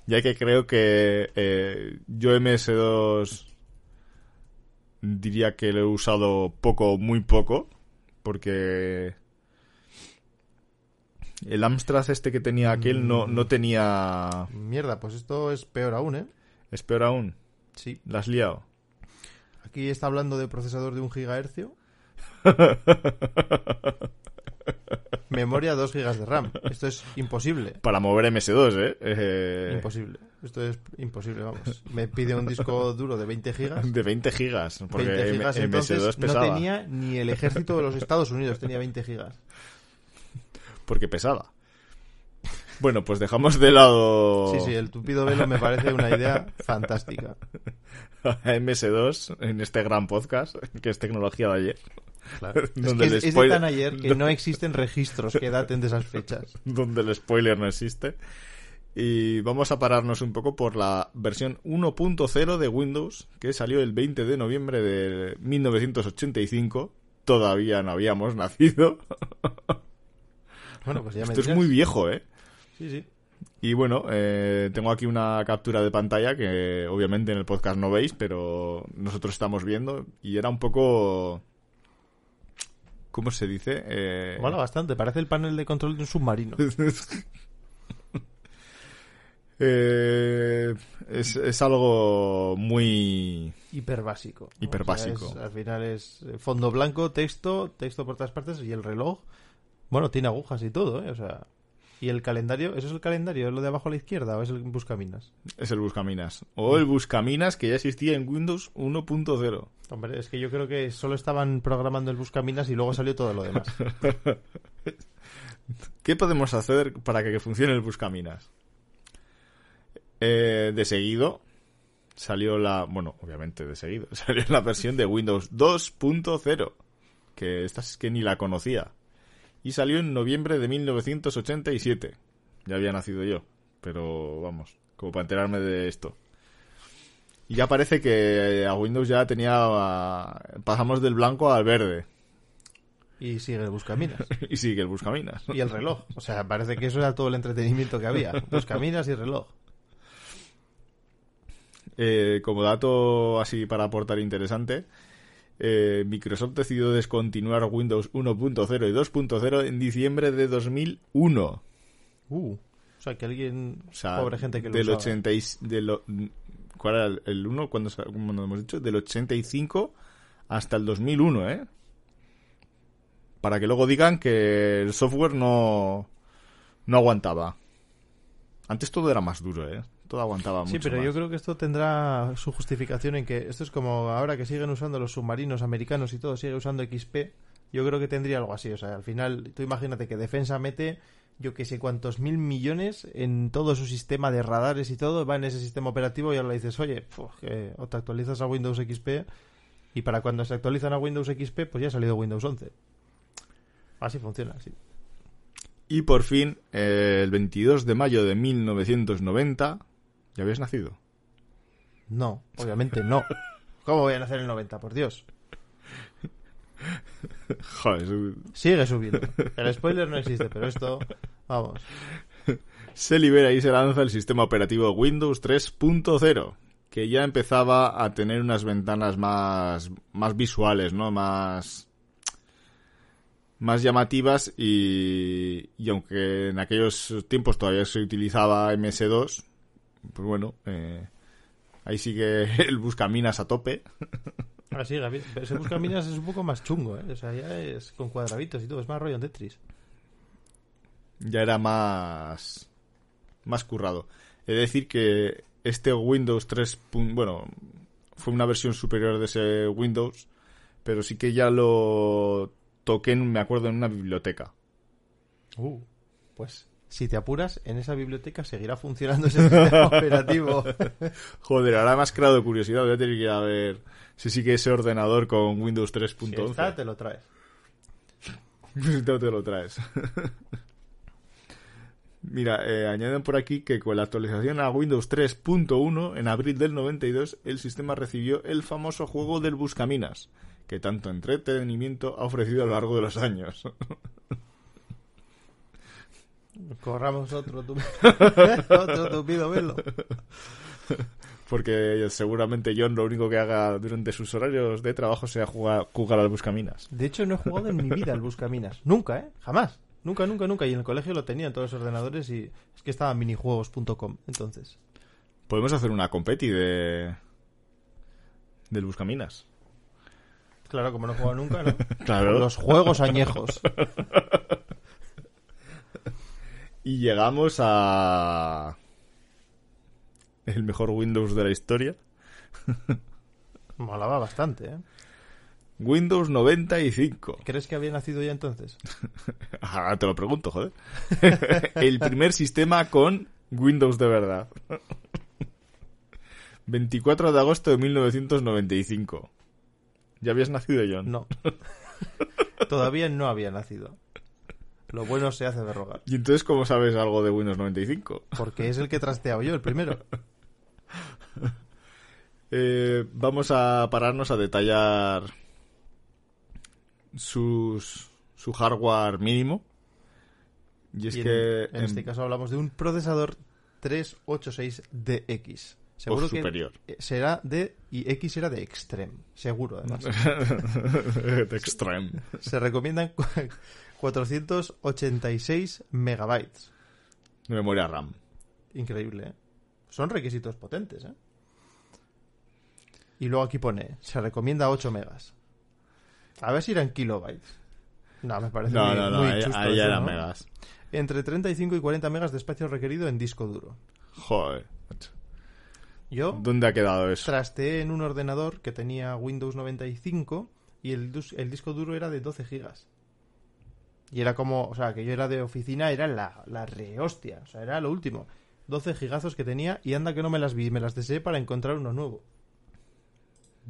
ya que creo que eh, yo MS2 diría que lo he usado poco, muy poco, porque el Amstrad este que tenía aquel no, no tenía... Mierda, pues esto es peor aún, ¿eh? Es peor aún, Sí. la has liado. Aquí está hablando de procesador de un gigahercio. Memoria 2 gigas de RAM. Esto es imposible. Para mover MS2, ¿eh? Eh, Imposible. Esto es imposible, vamos. Me pide un disco duro de 20 gigas. De 20 gigas, porque 20 gigas, entonces MS2 no tenía ni el ejército de los Estados Unidos, tenía 20 gigas. Porque pesaba. Bueno, pues dejamos de lado Sí, sí, el tupido velo me parece una idea fantástica. a MS2 en este gran podcast, que es tecnología de ayer. Claro. Es, Donde que el es, es de tan ayer que no existen registros que daten de esas fechas. donde el spoiler no existe. Y vamos a pararnos un poco por la versión 1.0 de Windows, que salió el 20 de noviembre de 1985. Todavía no habíamos nacido. Bueno, pues ya me Esto es muy viejo, ¿eh? Sí, sí. Y bueno, eh, tengo aquí una captura de pantalla que obviamente en el podcast no veis, pero nosotros estamos viendo. Y era un poco... ¿Cómo se dice? Eh, Mola bastante, parece el panel de control de un submarino. Eh, es, es algo muy... Hiper básico. ¿no? Hiperbásico. O sea, es- al final es eh, fondo blanco, texto, texto por todas partes y el reloj. Bueno, tiene agujas y todo, ¿eh? O sea. ¿Y el calendario? ¿Eso es el calendario? ¿Es lo de abajo a la izquierda o es el buscaminas? Es el Buscaminas. O el Buscaminas que ya existía en Windows 1.0. Hombre, es que yo creo que solo estaban programando el buscaminas y luego salió todo lo demás. ¿Qué podemos hacer para que funcione el Buscaminas? Eh, de seguido salió la... Bueno, obviamente de seguido. Salió la versión de Windows 2.0. Que esta es que ni la conocía. Y salió en noviembre de 1987. Ya había nacido yo. Pero vamos, como para enterarme de esto. Y ya parece que a Windows ya tenía... ah, Pasamos del blanco al verde. Y sigue el buscaminas. Y sigue el Buscaminas. Y el reloj. O sea, parece que eso era todo el entretenimiento que había. Buscaminas y reloj. Eh, como dato así para aportar interesante, eh, Microsoft decidió descontinuar Windows 1.0 y 2.0 en diciembre de 2001. Uh. O sea, que alguien... O sea, pobre gente que lo del usaba. 80 y- de lo- ¿Cuál era el- el 1? cuando hemos dicho? Del 85 hasta el 2001, ¿eh? para que luego digan que el software no, no aguantaba. Antes todo era más duro, ¿eh? Todo aguantaba mucho Sí, pero más. yo creo que esto tendrá su justificación en que esto es como ahora que siguen usando los submarinos americanos y todo, sigue usando XP. Yo creo que tendría algo así. O sea, al final, tú imagínate que Defensa mete, yo que sé cuántos mil millones en todo su sistema de radares y todo, va en ese sistema operativo y ahora le dices, oye, puf, que o te actualizas a Windows XP y para cuando se actualizan a Windows XP, pues ya ha salido Windows 11. Así funciona, sí. Y por fin, eh, el 22 de mayo de 1990, ¿ya habías nacido? No, obviamente no. ¿Cómo voy a nacer en el 90? Por Dios. Joder, su- Sigue subiendo. El spoiler no existe, pero esto, vamos. se libera y se lanza el sistema operativo Windows 3.0, que ya empezaba a tener unas ventanas más, más visuales, ¿no? Más, más llamativas y, y aunque en aquellos tiempos todavía se utilizaba MS2, pues bueno, eh, ahí sigue el buscaminas a tope. Ah, sí, Gaby, ese buscaminas es un poco más chungo, ¿eh? O sea, ya es con cuadraditos y todo, es más rollo en Tetris. ya era más más currado. He de decir que este Windows 3, pun- bueno, fue una versión superior de ese Windows, pero sí que ya lo toqué, en, me acuerdo, en una biblioteca. Uh, pues si te apuras, en esa biblioteca seguirá funcionando ese sistema operativo. Joder, ahora me has creado curiosidad, voy a tener que ir a ver si sigue ese ordenador con Windows Si 3.11. está, te lo traes. Si te lo traes. Mira, eh, añaden por aquí que con la actualización a Windows 3.1 en abril del 92 el sistema recibió el famoso juego del Buscaminas, que tanto entretenimiento ha ofrecido a lo largo de los años. Corramos otro tupido, otro tupido velo. Porque seguramente John lo único que haga durante sus horarios de trabajo sea jugar, jugar al Buscaminas. De hecho, no he jugado en mi vida al buscaminas. Nunca, ¿eh? Jamás. Nunca, nunca, nunca. Y en el colegio lo tenía en todos los ordenadores y es que estaba minijuegos.com. Entonces, Podemos hacer una competi de... del Buscaminas. claro, como no he jugado nunca, ¿no? Claro. Los juegos añejos. Y llegamos a... El mejor Windows de la historia. Molaba bastante, ¿eh? Windows 95. ¿Crees que había nacido ya entonces? Ahora te lo pregunto, joder. El primer sistema con Windows de verdad. 24 de agosto de 1995. ¿Ya habías nacido, John? No. Todavía no había nacido. Lo bueno se hace de rogar. ¿Y entonces cómo sabes algo de Windows 95? Porque es el que he trasteado yo, el primero. Eh, vamos a pararnos a detallar sus, su hardware mínimo. Y es Y en, que en este caso hablamos de un procesador 386DX. Seguro superior. eh, será de y X será de Extreme, seguro además. de Extreme. Se recomiendan cu- 486 megabytes. De memoria RAM. Increíble, ¿eh? Son requisitos potentes, ¿eh? Y luego aquí pone, se recomienda 8 megas. A ver si eran kilobytes. No, me parece No, muy, no, no, muy ahí, ahí eso, eran ¿no? megas. Entre 35 y 40 megas de espacio requerido en disco duro. Joder. macho. Yo ¿Dónde ha quedado eso? trasteé en un ordenador que tenía Windows 95 y el, el disco duro era de 12 gigas. Y era como, o sea, que yo era de oficina, era la, la rehostia, o sea, era lo último. 12 gigazos que tenía y anda que no me las vi, me las deseé para encontrar uno nuevo.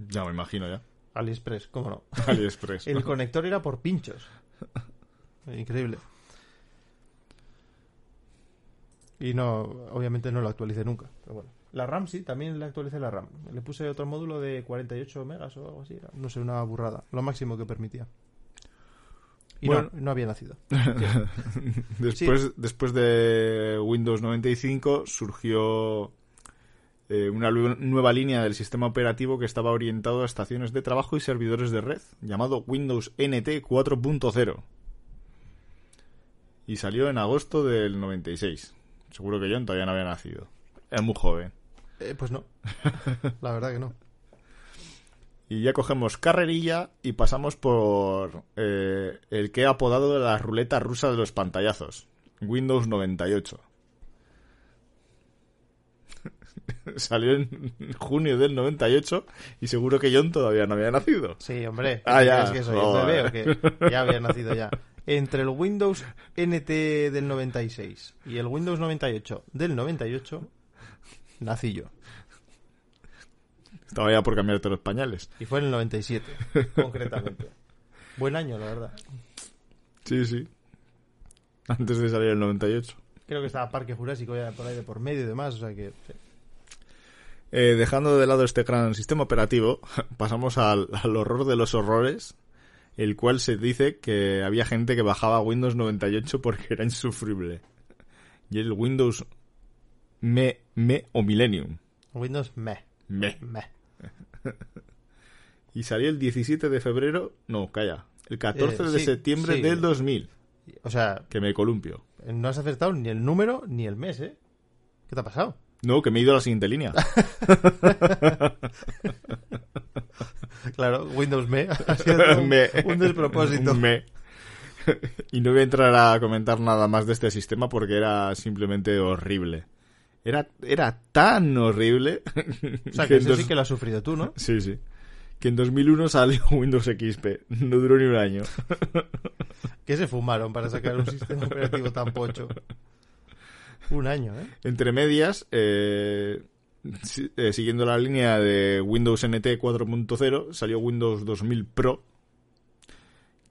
Ya me imagino ya. AliExpress, cómo no. AliExpress. El conector era por pinchos. Increíble. Y no, obviamente no lo actualicé nunca. Pero bueno. La RAM sí, también le actualicé la RAM. Le puse otro módulo de 48 megas o algo así. era, No sé, una burrada. Lo máximo que permitía. Y Bueno. no, no había nacido. Después, después de Windows 95 surgió eh, una nueva línea del sistema operativo que estaba orientado a estaciones de trabajo y servidores de red, llamado Windows NT 4.0. Y salió en agosto del 96. Seguro que John todavía no había nacido. Era muy joven. Eh, pues no. La verdad que no. Y ya cogemos carrerilla y pasamos por eh, el que he apodado la ruleta rusa de los pantallazos. Windows 98. Salió en junio del 98 y seguro que John todavía no había nacido. Sí, hombre. Ah, ya. Es que soy ¿o? Ya había nacido ya. Entre el Windows NT del 96 y el Windows 98 del 98, nací yo. Estaba ya por cambiarte los pañales. Y fue en el 97, concretamente. Buen año, la verdad. Sí, sí. Antes de salir el 98. Creo que estaba Parque Jurásico ya por ahí de por medio y demás, o sea que... sí. Eh, dejando de lado este gran sistema operativo, pasamos al, al horror de los horrores, el cual se dice que había gente que bajaba Windows 98 porque era insufrible. Y el Windows Me, Me o Millennium. Windows me, Me. me. Y salió el 17 de febrero, no, calla, el 14 Eh, de sí, septiembre sí. del 2000, O sea, que me columpio. no has acertado ni el número ni el mes, ¿eh? ¿Qué te ha pasado? No, que me he ido a la siguiente línea. Claro, Windows me ha sido un, Me. un despropósito. Me. Y no voy a entrar a comentar nada más de este sistema porque era simplemente horrible. Era, era tan horrible. O sea, que eso dos- sí que lo has sufrido tú, ¿no? Sí, sí. Que en 2001 salió Windows XP. No duró ni un año. Que se fumaron para sacar un sistema operativo tan pocho. Un año, ¿eh? Entre medias, eh, si- eh, siguiendo la línea de Windows NT 4.0, salió Windows 2000 Pro,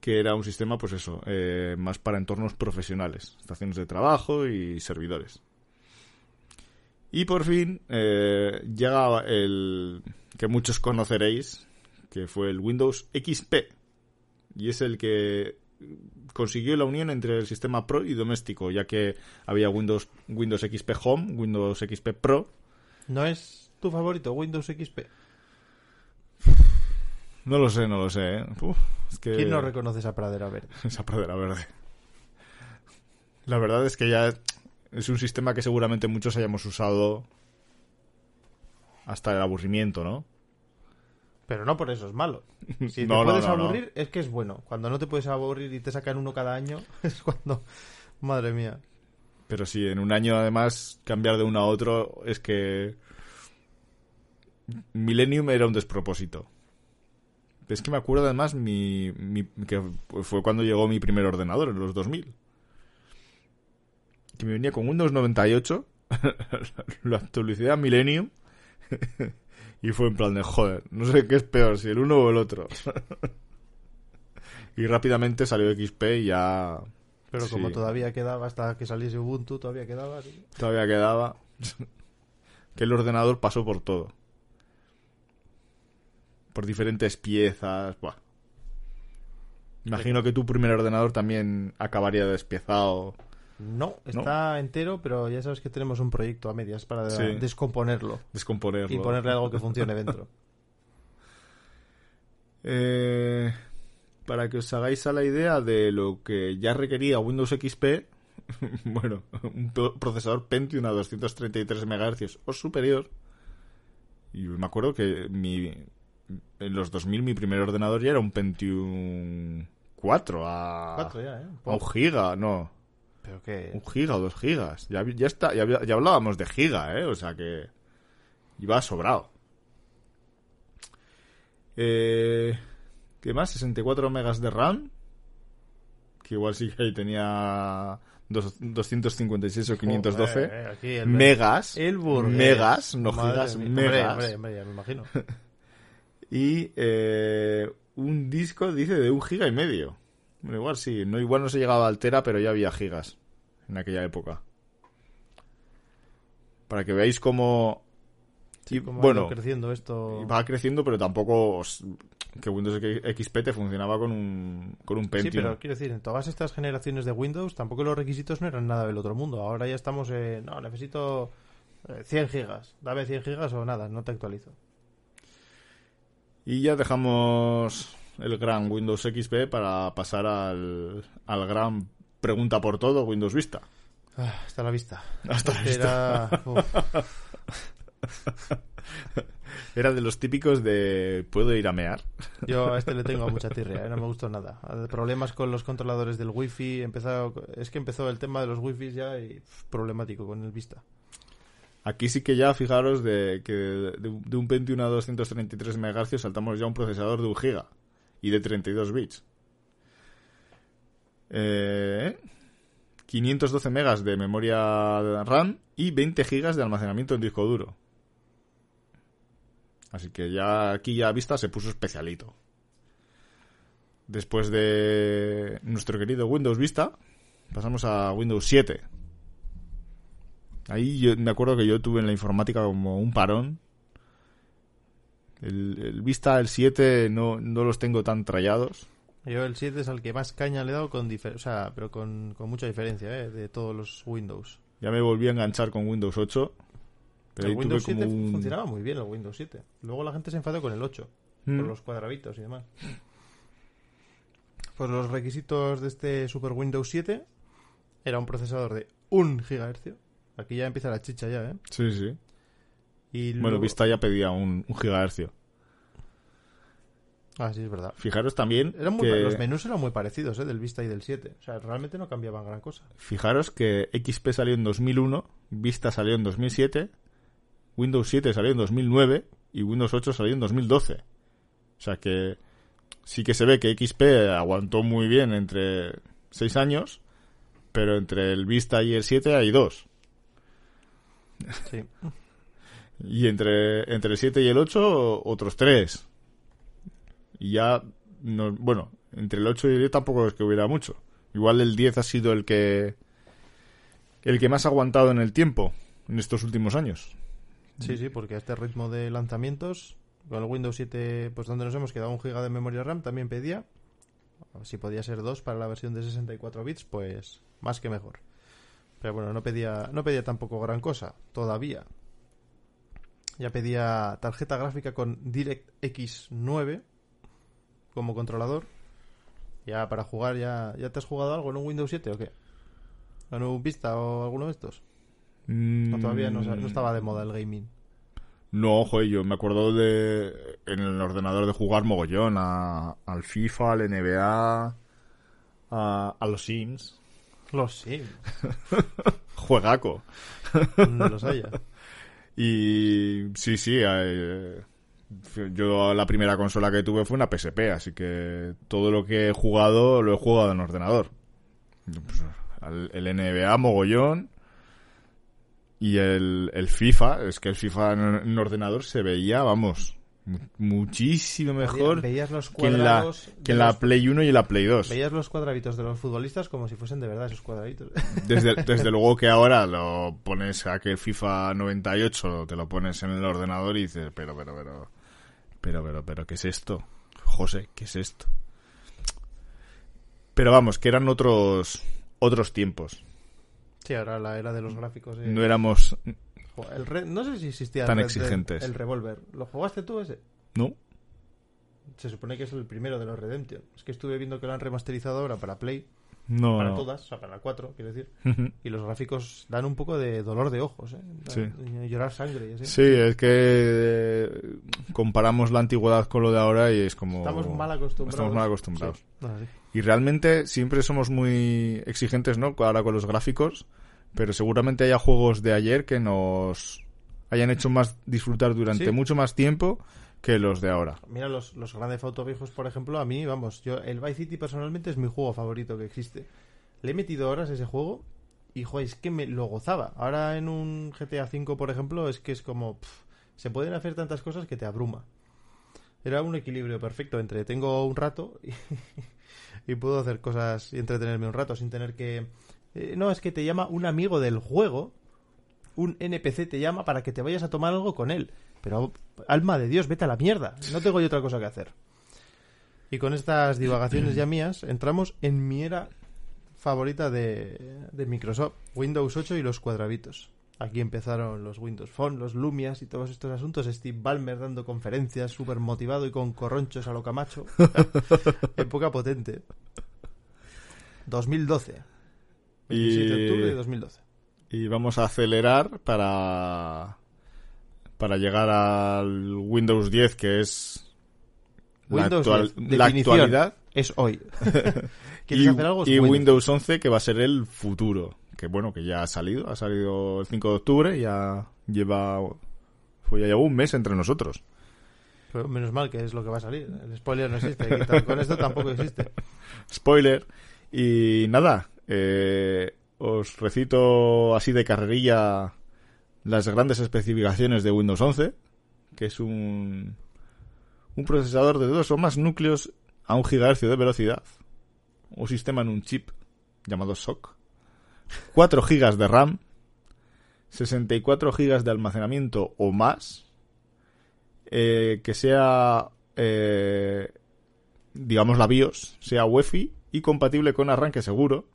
que era un sistema, pues eso, eh, más para entornos profesionales, estaciones de trabajo y servidores. Y por fin eh, llega el que muchos conoceréis, que fue el Windows XP, y es el que consiguió la unión entre el sistema Pro y doméstico, ya que había Windows, Windows XP Home, Windows XP Pro. ¿No es tu favorito Windows XP? No lo sé, no lo sé. ¿eh? Uf, es que ¿Quién no reconoce esa pradera verde? esa pradera verde. La verdad es que ya es un sistema que seguramente muchos hayamos usado hasta el aburrimiento, ¿no? Pero no por eso es malo. Si te No, no, puedes no, no. aburrir, es que es bueno. Cuando no te puedes aburrir y te sacan uno cada año, es cuando... Madre mía. Pero sí, en un año además cambiar de uno a otro es que Millennium era un despropósito. Es que me acuerdo además mi, mi- que fue cuando llegó mi primer ordenador en los 2000. Que me venía con Windows 98, lo actualicé a Millennium y fue en plan de joder, no sé qué es peor, si el uno o el otro. y rápidamente salió XP y ya Pero como Sí. todavía quedaba hasta que saliese Ubuntu, todavía quedaba. Todavía quedaba. que el ordenador pasó por todo. Por diferentes piezas. Buah. Imagino que tu primer ordenador también acabaría despiezado. No, está entero, pero ya sabes que tenemos un proyecto a medias para Sí. descomponerlo Descomponerlo. y ponerle algo que funcione dentro. Eh, para que os hagáis a la idea de lo que ya requería Windows XP, bueno, un pro- procesador Pentium a 233 MHz o superior. Y me acuerdo que mi, en los 2000 mi primer ordenador ya era un Pentium 4 a, Cuatro ya, ¿eh? a un giga, no, Pero que... un giga o dos gigas. Ya, ya, está, ya, ya hablábamos de giga, ¿eh? O sea que iba sobrado. Eh, ¿Qué más? 64 megas de RAM. Que igual sí que ahí tenía dos- 256 o 512. Joder, eh, aquí el- megas. El. Megas, no Madre gigas, mía. megas. Hombre, hombre, hombre, ya me imagino. Y eh, un disco, dice, de un giga y medio. Bueno, igual sí, no, igual no se llegaba a altera, pero ya había gigas en aquella época. Para que veáis cómo... y, ha bueno, ido creciendo esto... va creciendo, pero tampoco os- que Windows XP te funcionaba con un, con un Sí, Pentium. pero quiero decir, en todas estas generaciones de Windows tampoco los requisitos no eran nada del otro mundo. Ahora ya estamos en... No, necesito eh, 100 gigas. Dame 100 gigas o nada, no te actualizo. Y ya dejamos el gran Windows XP para pasar al, al gran pregunta por todo Windows Vista. Ah, hasta la vista. Hasta la vista. Era... de los típicos de ¿puedo ir a mear? Yo a este le tengo mucha tirria, ¿eh? no me gustó nada. Problemas con los controladores del wifi, empezado, es que empezó el tema de los wifi ya y pff, problemático con el Vista. Aquí sí que ya fijaros de que de, de un 21 a 233 MHz saltamos ya a un procesador de 1 GB y de 32 bits. Eh, 512 megas de memoria RAM y 20 gigas de almacenamiento en disco duro. Así que ya aquí ya vista se puso especialito. Después de nuestro querido Windows Vista, pasamos a Windows 7. Ahí yo me acuerdo que yo tuve en la informática como un parón. El, el Vista, el 7, no, no los tengo tan trallados. Yo el 7 es al que más caña le he dado, con difer- o sea, pero con, con mucha diferencia ¿eh? de todos los Windows. Ya me volví a enganchar con Windows 8. Pero el Windows tuve 7 como un... funcionaba muy bien el Windows 7. Luego la gente se enfadó con el 8, Mm. por los cuadraditos y demás. Pues los requisitos de este Super Windows 7 era un procesador de 1 GHz. Aquí ya empieza la chicha ya, ¿eh? Sí, sí. Y Bueno, Vista ya pedía un, un gigahercio. Ah, sí, es verdad. Fijaros también Eran muy que... Los menús eran muy parecidos, ¿eh? Del Vista y del 7. O sea, realmente no cambiaban gran cosa. Fijaros que XP salió en 2001, Vista salió en 2007, Windows 7 salió en 2009 y Windows 8 salió en 2012. O sea que sí que se ve que XP aguantó muy bien entre 6 años, pero entre el Vista y el 7 hay dos. Sí. Y entre, entre el 7 y el 8 otros 3. Y ya, no, bueno, entre el 8 y el 10 tampoco es que hubiera mucho. Igual el 10 ha sido el que el que más ha aguantado en el tiempo en estos últimos años. Sí, sí, porque a este ritmo de lanzamientos, con el Windows 7, pues donde nos hemos quedado un giga de memoria RAM, también pedía. Si podía ser 2 para la versión de 64 bits, pues más que mejor. Pero bueno, no pedía, no pedía tampoco gran cosa, todavía. Ya pedía tarjeta gráfica con DirectX 9 como controlador. Ya para jugar, ya, ¿ya te has jugado algo en un Windows 7 o qué? ¿En un Vista o alguno de estos? No, todavía no, no estaba de moda el gaming. No, joder, yo me acuerdo de en el ordenador de jugar mogollón a, al FIFA, al NBA, a, a los Sims. Los Sims. Juegaco. Donde los haya. Y sí, sí, eh, yo la primera consola que tuve fue una PSP, así que todo lo que he jugado lo he jugado en ordenador. El NBA mogollón y el, el FIFA, es que el FIFA en, en ordenador se veía, vamos, muchísimo mejor Veías los que en la, que en la Play 1 y en la Play 2. Veías los cuadraditos de los futbolistas como si fuesen de verdad esos cuadraditos. Desde, desde luego que ahora lo pones a que FIFA 98 te lo pones en el ordenador y dices, pero, pero, pero, pero, pero, pero, ¿qué es esto? José, ¿qué es esto? Pero vamos, que eran otros, otros tiempos. Sí, ahora la era de los gráficos. eh. No éramos, el Red- no sé si existía Tan el Red Dead- exigentes. el Revolver. ¿Lo jugaste tú ese? ¿no? Se supone que es el primero de los Redemption. Es que estuve viendo que lo han remasterizado ahora para Play, No. para no. todas, o sea, para la 4, quiero decir. Y los gráficos dan un poco de dolor de ojos, ¿eh? Sí. Llorar sangre y así. Sí, es que eh, comparamos la antigüedad con lo de ahora y es como... Estamos mal acostumbrados. Estamos mal acostumbrados. Sí. Ah, sí. Y realmente siempre somos muy exigentes, ¿no? Ahora con los gráficos, pero seguramente haya juegos de ayer que nos hayan hecho más disfrutar durante Sí. mucho más tiempo que los de ahora. Mira, los, los grandes Auto viejos, por ejemplo, a mí, vamos, yo el Vice City personalmente es mi juego favorito que existe. Le he metido horas a ese juego y, joder, es que me lo gozaba. Ahora en un GTA V, por ejemplo, es que es como... se pueden hacer tantas cosas que te abruma. Era un equilibrio perfecto entre tengo un rato y, y puedo hacer cosas y entretenerme un rato sin tener que... eh, no, es que te llama un amigo del juego, un NPC te llama para que te vayas a tomar algo con él. Pero, alma de Dios, vete a la mierda. No tengo yo otra cosa que hacer. Y con estas divagaciones ya mías, entramos en mi era favorita de, de Microsoft, Windows 8 y los cuadraditos. Aquí empezaron los Windows Phone, los Lumias y todos estos asuntos. Steve Ballmer dando conferencias, súper motivado y con corronchos a lo camacho. Época potente. 2012. 27 de octubre de 2012. y vamos a acelerar para para llegar al Windows 10, que es la, Windows actual- 10, la actualidad. Es hoy. ¿Quieres Y, hacer algo? Es y Windows. Windows 11, que va a ser el futuro. Que bueno, que ya ha salido. Ha salido el 5 de octubre. Ya lleva. Fue ya lleva un mes entre nosotros. Pero menos mal que es lo que va a salir. El spoiler no existe. Con esto tampoco existe. Spoiler. Y nada. Eh, os recito así de carrerilla las grandes especificaciones de Windows 11. Que es un. Un procesador de dos o más núcleos a un gigahercio de velocidad. Un sistema en un chip llamado SOC. 4 GB de RAM. 64 GB de almacenamiento o más. eh, que sea, eh, digamos, la BIOS, sea UEFI y compatible con arranque seguro.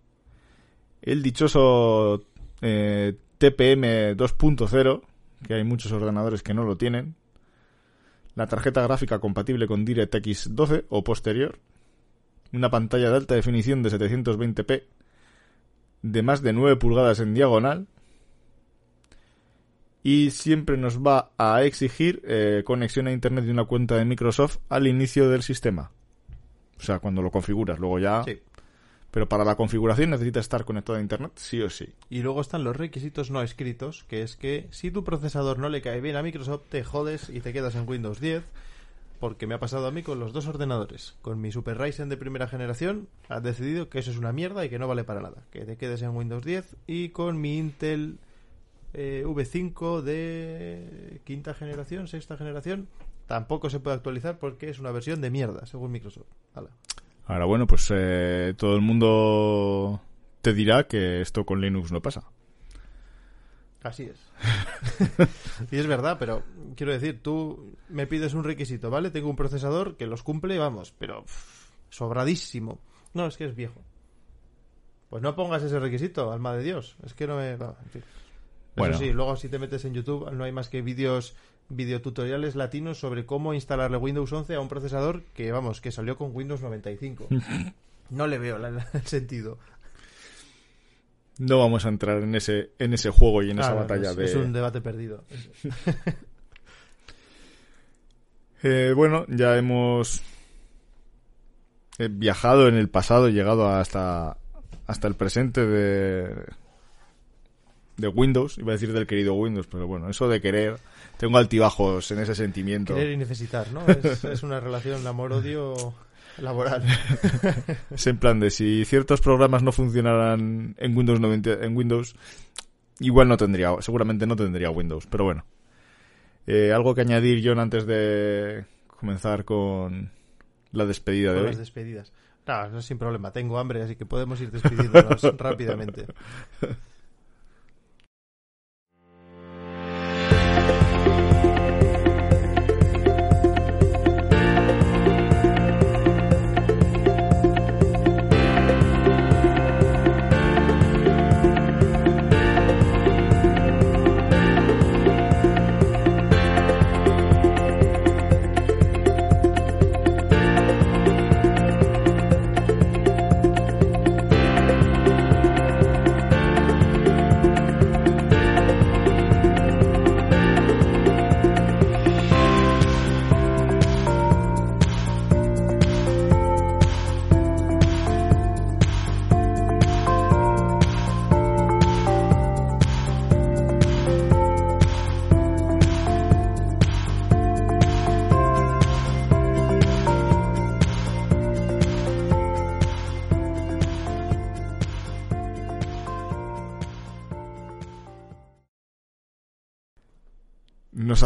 El dichoso eh, TPM 2.0, que hay muchos ordenadores que no lo tienen. La tarjeta gráfica compatible con DirectX 12 o posterior. Una pantalla de alta definición de 720p de más de 9 pulgadas en diagonal y siempre nos va a exigir eh, conexión a internet de una cuenta de Microsoft al inicio del sistema. O sea, cuando lo configuras, luego ya... Sí. Pero para la configuración necesita estar conectado a internet sí o sí. Y luego están los requisitos no escritos, que es que si tu procesador no le cae bien a Microsoft, te jodes y te quedas en Windows 10. Porque me ha pasado a mí con los dos ordenadores. Con mi Super Ryzen de primera generación, has decidido que eso es una mierda y que no vale para nada. Que te quedes en Windows 10. Y con mi Intel eh, V5 de quinta generación, sexta generación, tampoco se puede actualizar porque es una versión de mierda, según Microsoft. Hala. Ahora bueno, pues eh, todo el mundo te dirá que esto con Linux no pasa. Así es. y es verdad, pero quiero decir, tú me pides un requisito, ¿vale? Tengo un procesador que los cumple, vamos, pero pff, sobradísimo. No, es que es viejo. Pues no pongas ese requisito, alma de Dios. Es que no me... no, en fin. Bueno. Eso sí, luego si te metes en YouTube no hay más que vídeos videotutoriales latinos sobre cómo instalarle Windows 11 a un procesador que, vamos, que salió con Windows 95. No le veo la- el sentido. No vamos a entrar en ese, en ese juego y en esa Claro, batalla es, de... es un debate perdido. Eh, bueno, ya hemos eh, viajado en el pasado, llegado hasta, hasta el presente de, de Windows. Iba a decir del querido Windows, pero bueno, eso de querer, tengo altibajos en ese sentimiento. Querer y necesitar, ¿no? Es, es una relación amor-odio laboral. Es en plan de si ciertos programas no funcionaran en Windows 90, en Windows, igual no tendría, seguramente no tendría Windows, pero bueno. Eh, algo que añadir, John, antes de comenzar con la despedida de hoy. las despedidas. No, no, sin problema. Tengo hambre, así que podemos ir despidiéndonos rápidamente.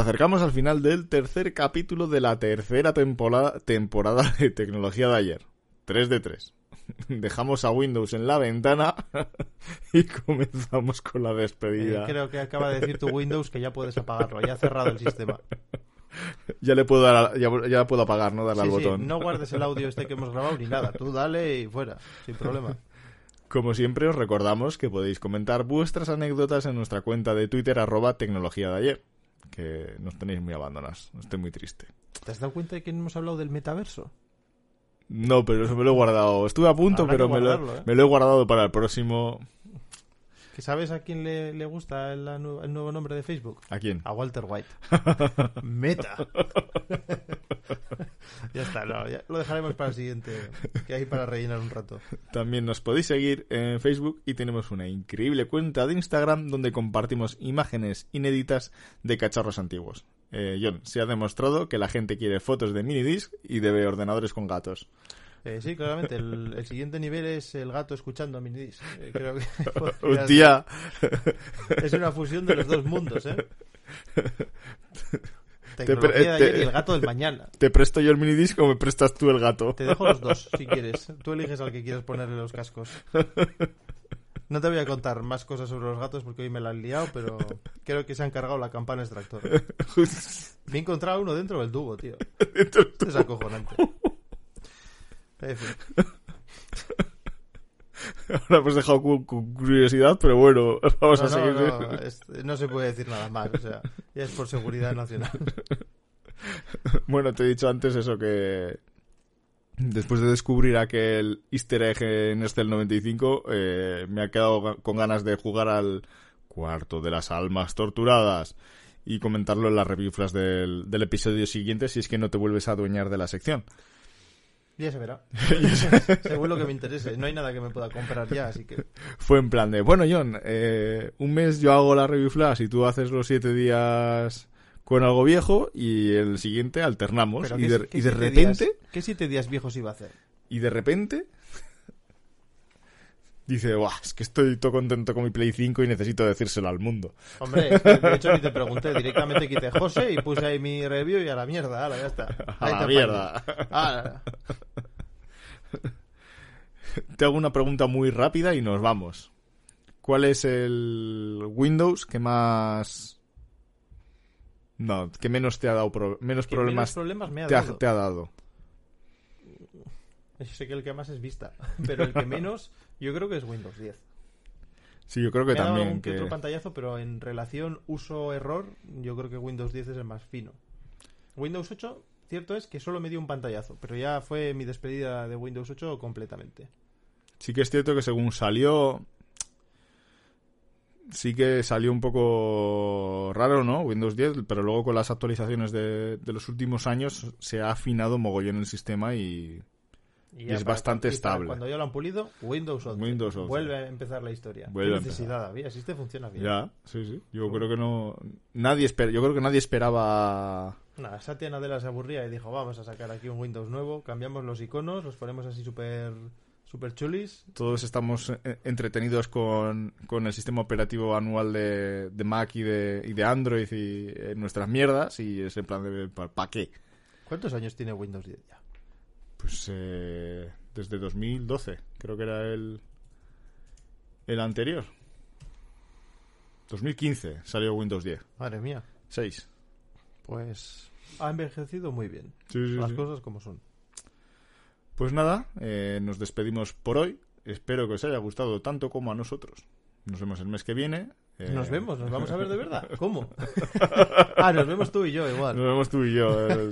Acercamos al final del tercer capítulo de la tercera temporada, temporada de tecnología de ayer. 3 de 3. Dejamos a Windows en la ventana y comenzamos con la Eh, despedida. creo que acaba de decir tu Windows que ya puedes apagarlo. Ya ha cerrado el sistema. Ya le puedo dar, a- ya, ya puedo apagar, ¿no? Darle Sí, al sí, botón. no guardes el audio este que hemos grabado ni nada. Tú dale y fuera, sin problema. Como siempre, os recordamos que podéis comentar vuestras anécdotas en nuestra cuenta de Twitter, arroba tecnología de ayer. Que nos tenéis muy abandonados. Estoy muy triste. ¿Te has dado cuenta de que no hemos hablado del metaverso? No, pero eso me lo he guardado. Estuve a punto, Habrá pero me lo, guardarlo, ¿eh? me lo he guardado para el próximo. ¿Que ¿Sabes a quién le, le gusta el, el nuevo nombre de Facebook? ¿A quién? A Walter White. Meta. ya está, no, ya lo dejaremos para el siguiente, que hay para rellenar un rato. También nos podéis seguir en Facebook y tenemos una increíble cuenta de Instagram donde compartimos imágenes inéditas de cacharros antiguos. Eh, John, se ha demostrado que la gente quiere fotos de minidisc y de ordenadores con gatos. Eh, sí, claramente, el, el siguiente nivel es el gato escuchando a Minidis. Eh, creo que podría ser- Hostia, es una fusión de los dos mundos, ¿eh? Te Tecnología pre- de ayer te- y el gato del mañana. ¿te presto yo el minidisc o me prestas tú el gato? Te dejo los dos, si quieres. Tú eliges al que quieras ponerle los cascos. No te voy a contar más cosas sobre los gatos porque hoy me la han liado, pero creo que se han cargado la campana extractora. Me he encontrado uno dentro del tubo, tío. Es acojonante. Ahora hemos dejado con curiosidad, pero bueno, vamos No, a seguir. no, es- no se puede decir nada más, o sea, ya es por seguridad nacional. Bueno, te he dicho antes eso que después de descubrir aquel easter egg en este del 95, eh, me ha quedado con ganas de jugar al cuarto de las almas torturadas y comentarlo en las reviews del, del episodio siguiente si es que no te vuelves a adueñar de la sección. Ya se verá. Según lo que me interese. No hay nada que me pueda comprar ya, así que... Fue en plan de, bueno John, eh, un mes yo hago la review flash y tú haces los siete días con algo viejo y el siguiente alternamos Pero y ¿qué- de, y repente... días- ¿Qué siete días viejos iba a hacer? Y de repente dice, Buah, es que estoy todo contento con mi Play 5 y necesito decírselo al mundo. Hombre, es que de hecho ni te pregunté. Directamente quité José y puse ahí mi review y a la mierda. Ala, ya está. A la mierda. Te hago una pregunta muy rápida y nos vamos. ¿Cuál es el Windows que más... No, que menos te ha dado pro- menos Que problemas menos problemas me ha te, ha, dado. te ha dado? Yo sé que el que más es Vista, pero el que menos yo creo que es Windows 10. Sí, yo creo que me dado también. algún que que- otro pantallazo, pero en relación uso-error, yo creo que Windows 10 es el más fino. Windows 8, cierto es que solo me dio un pantallazo, pero ya fue mi despedida de Windows 8 completamente. Sí que es cierto que según salió... Sí que salió un poco raro, ¿no? Windows 10, pero luego con las actualizaciones de, de los últimos años se ha afinado mogollón el sistema y... Y, Y es bastante estable. Cuando ya lo han pulido, Windows 11. Windows 11. Vuelve a empezar la historia. Vuelve a ¿Qué necesidad había? Si este funciona bien. Ya, sí, sí. Yo creo que no... Nadie espera... Yo creo que nadie esperaba... Nada, Satya Nadella se aburría y dijo, vamos a sacar aquí un Windows nuevo, cambiamos los iconos, los ponemos así súper super chulis. Todos estamos eh, entretenidos con, con el sistema operativo anual de, de Mac y de, y de Android y eh, nuestras mierdas y es en plan de... ¿Para qué? ¿Cuántos años tiene Windows 10 ya? Pues eh, desde 2012, creo que era el, el anterior. 2015 salió Windows 10. Madre mía. 6. Pues ha envejecido muy bien. Sí, sí, Las sí. cosas como son. Pues nada, eh, nos despedimos por hoy. Espero que os haya gustado tanto como a nosotros. Nos vemos el mes que viene. Eh, Nos vemos, nos vamos a ver de verdad. ¿Cómo? ah, nos vemos tú y yo igual. Nos vemos tú y yo. eh,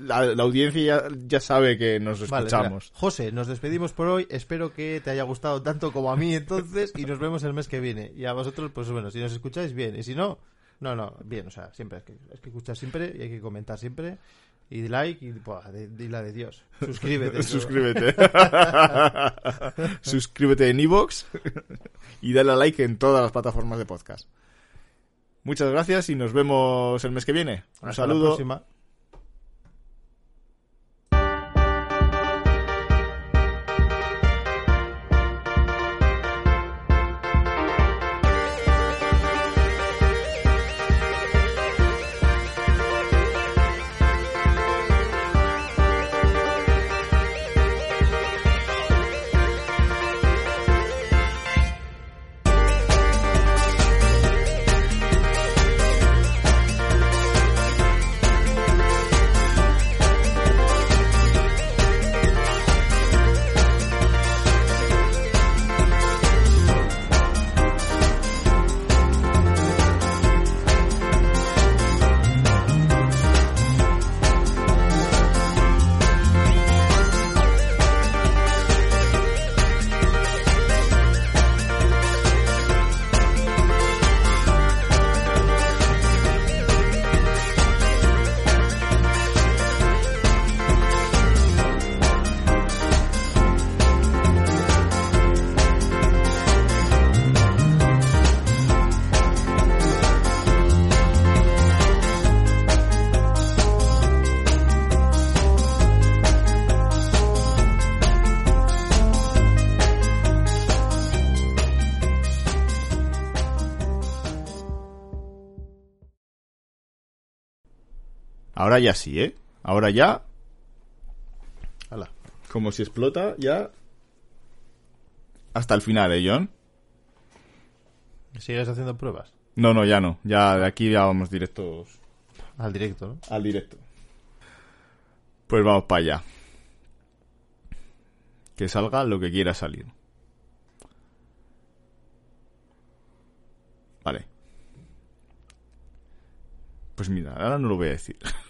La, la audiencia ya, ya sabe que nos escuchamos. José, nos despedimos por hoy. Espero que te haya gustado tanto como a mí entonces y nos vemos el mes que viene. Y a vosotros, pues bueno, si nos escucháis bien. Y si no, no, no, bien, o sea, siempre hay que, hay que escuchar siempre y hay que comentar siempre. Y like y buah, de, la de Dios. Suscríbete. Suscríbete. Suscríbete en iVoox y dale a like en todas las plataformas de podcast. Muchas gracias y nos vemos el mes que viene. Un la saludo. próxima. Ahora ya sí, ¿eh? Ahora ya, Hala. como si explota, ya... Hasta el final, ¿eh, John? ¿Sigues haciendo pruebas? No, no, ya no. Ya de aquí ya vamos directos Al directo, ¿no? al directo. Pues vamos para allá. Que salga lo que quiera salir. Vale. Pues mira, ahora no lo voy a decir.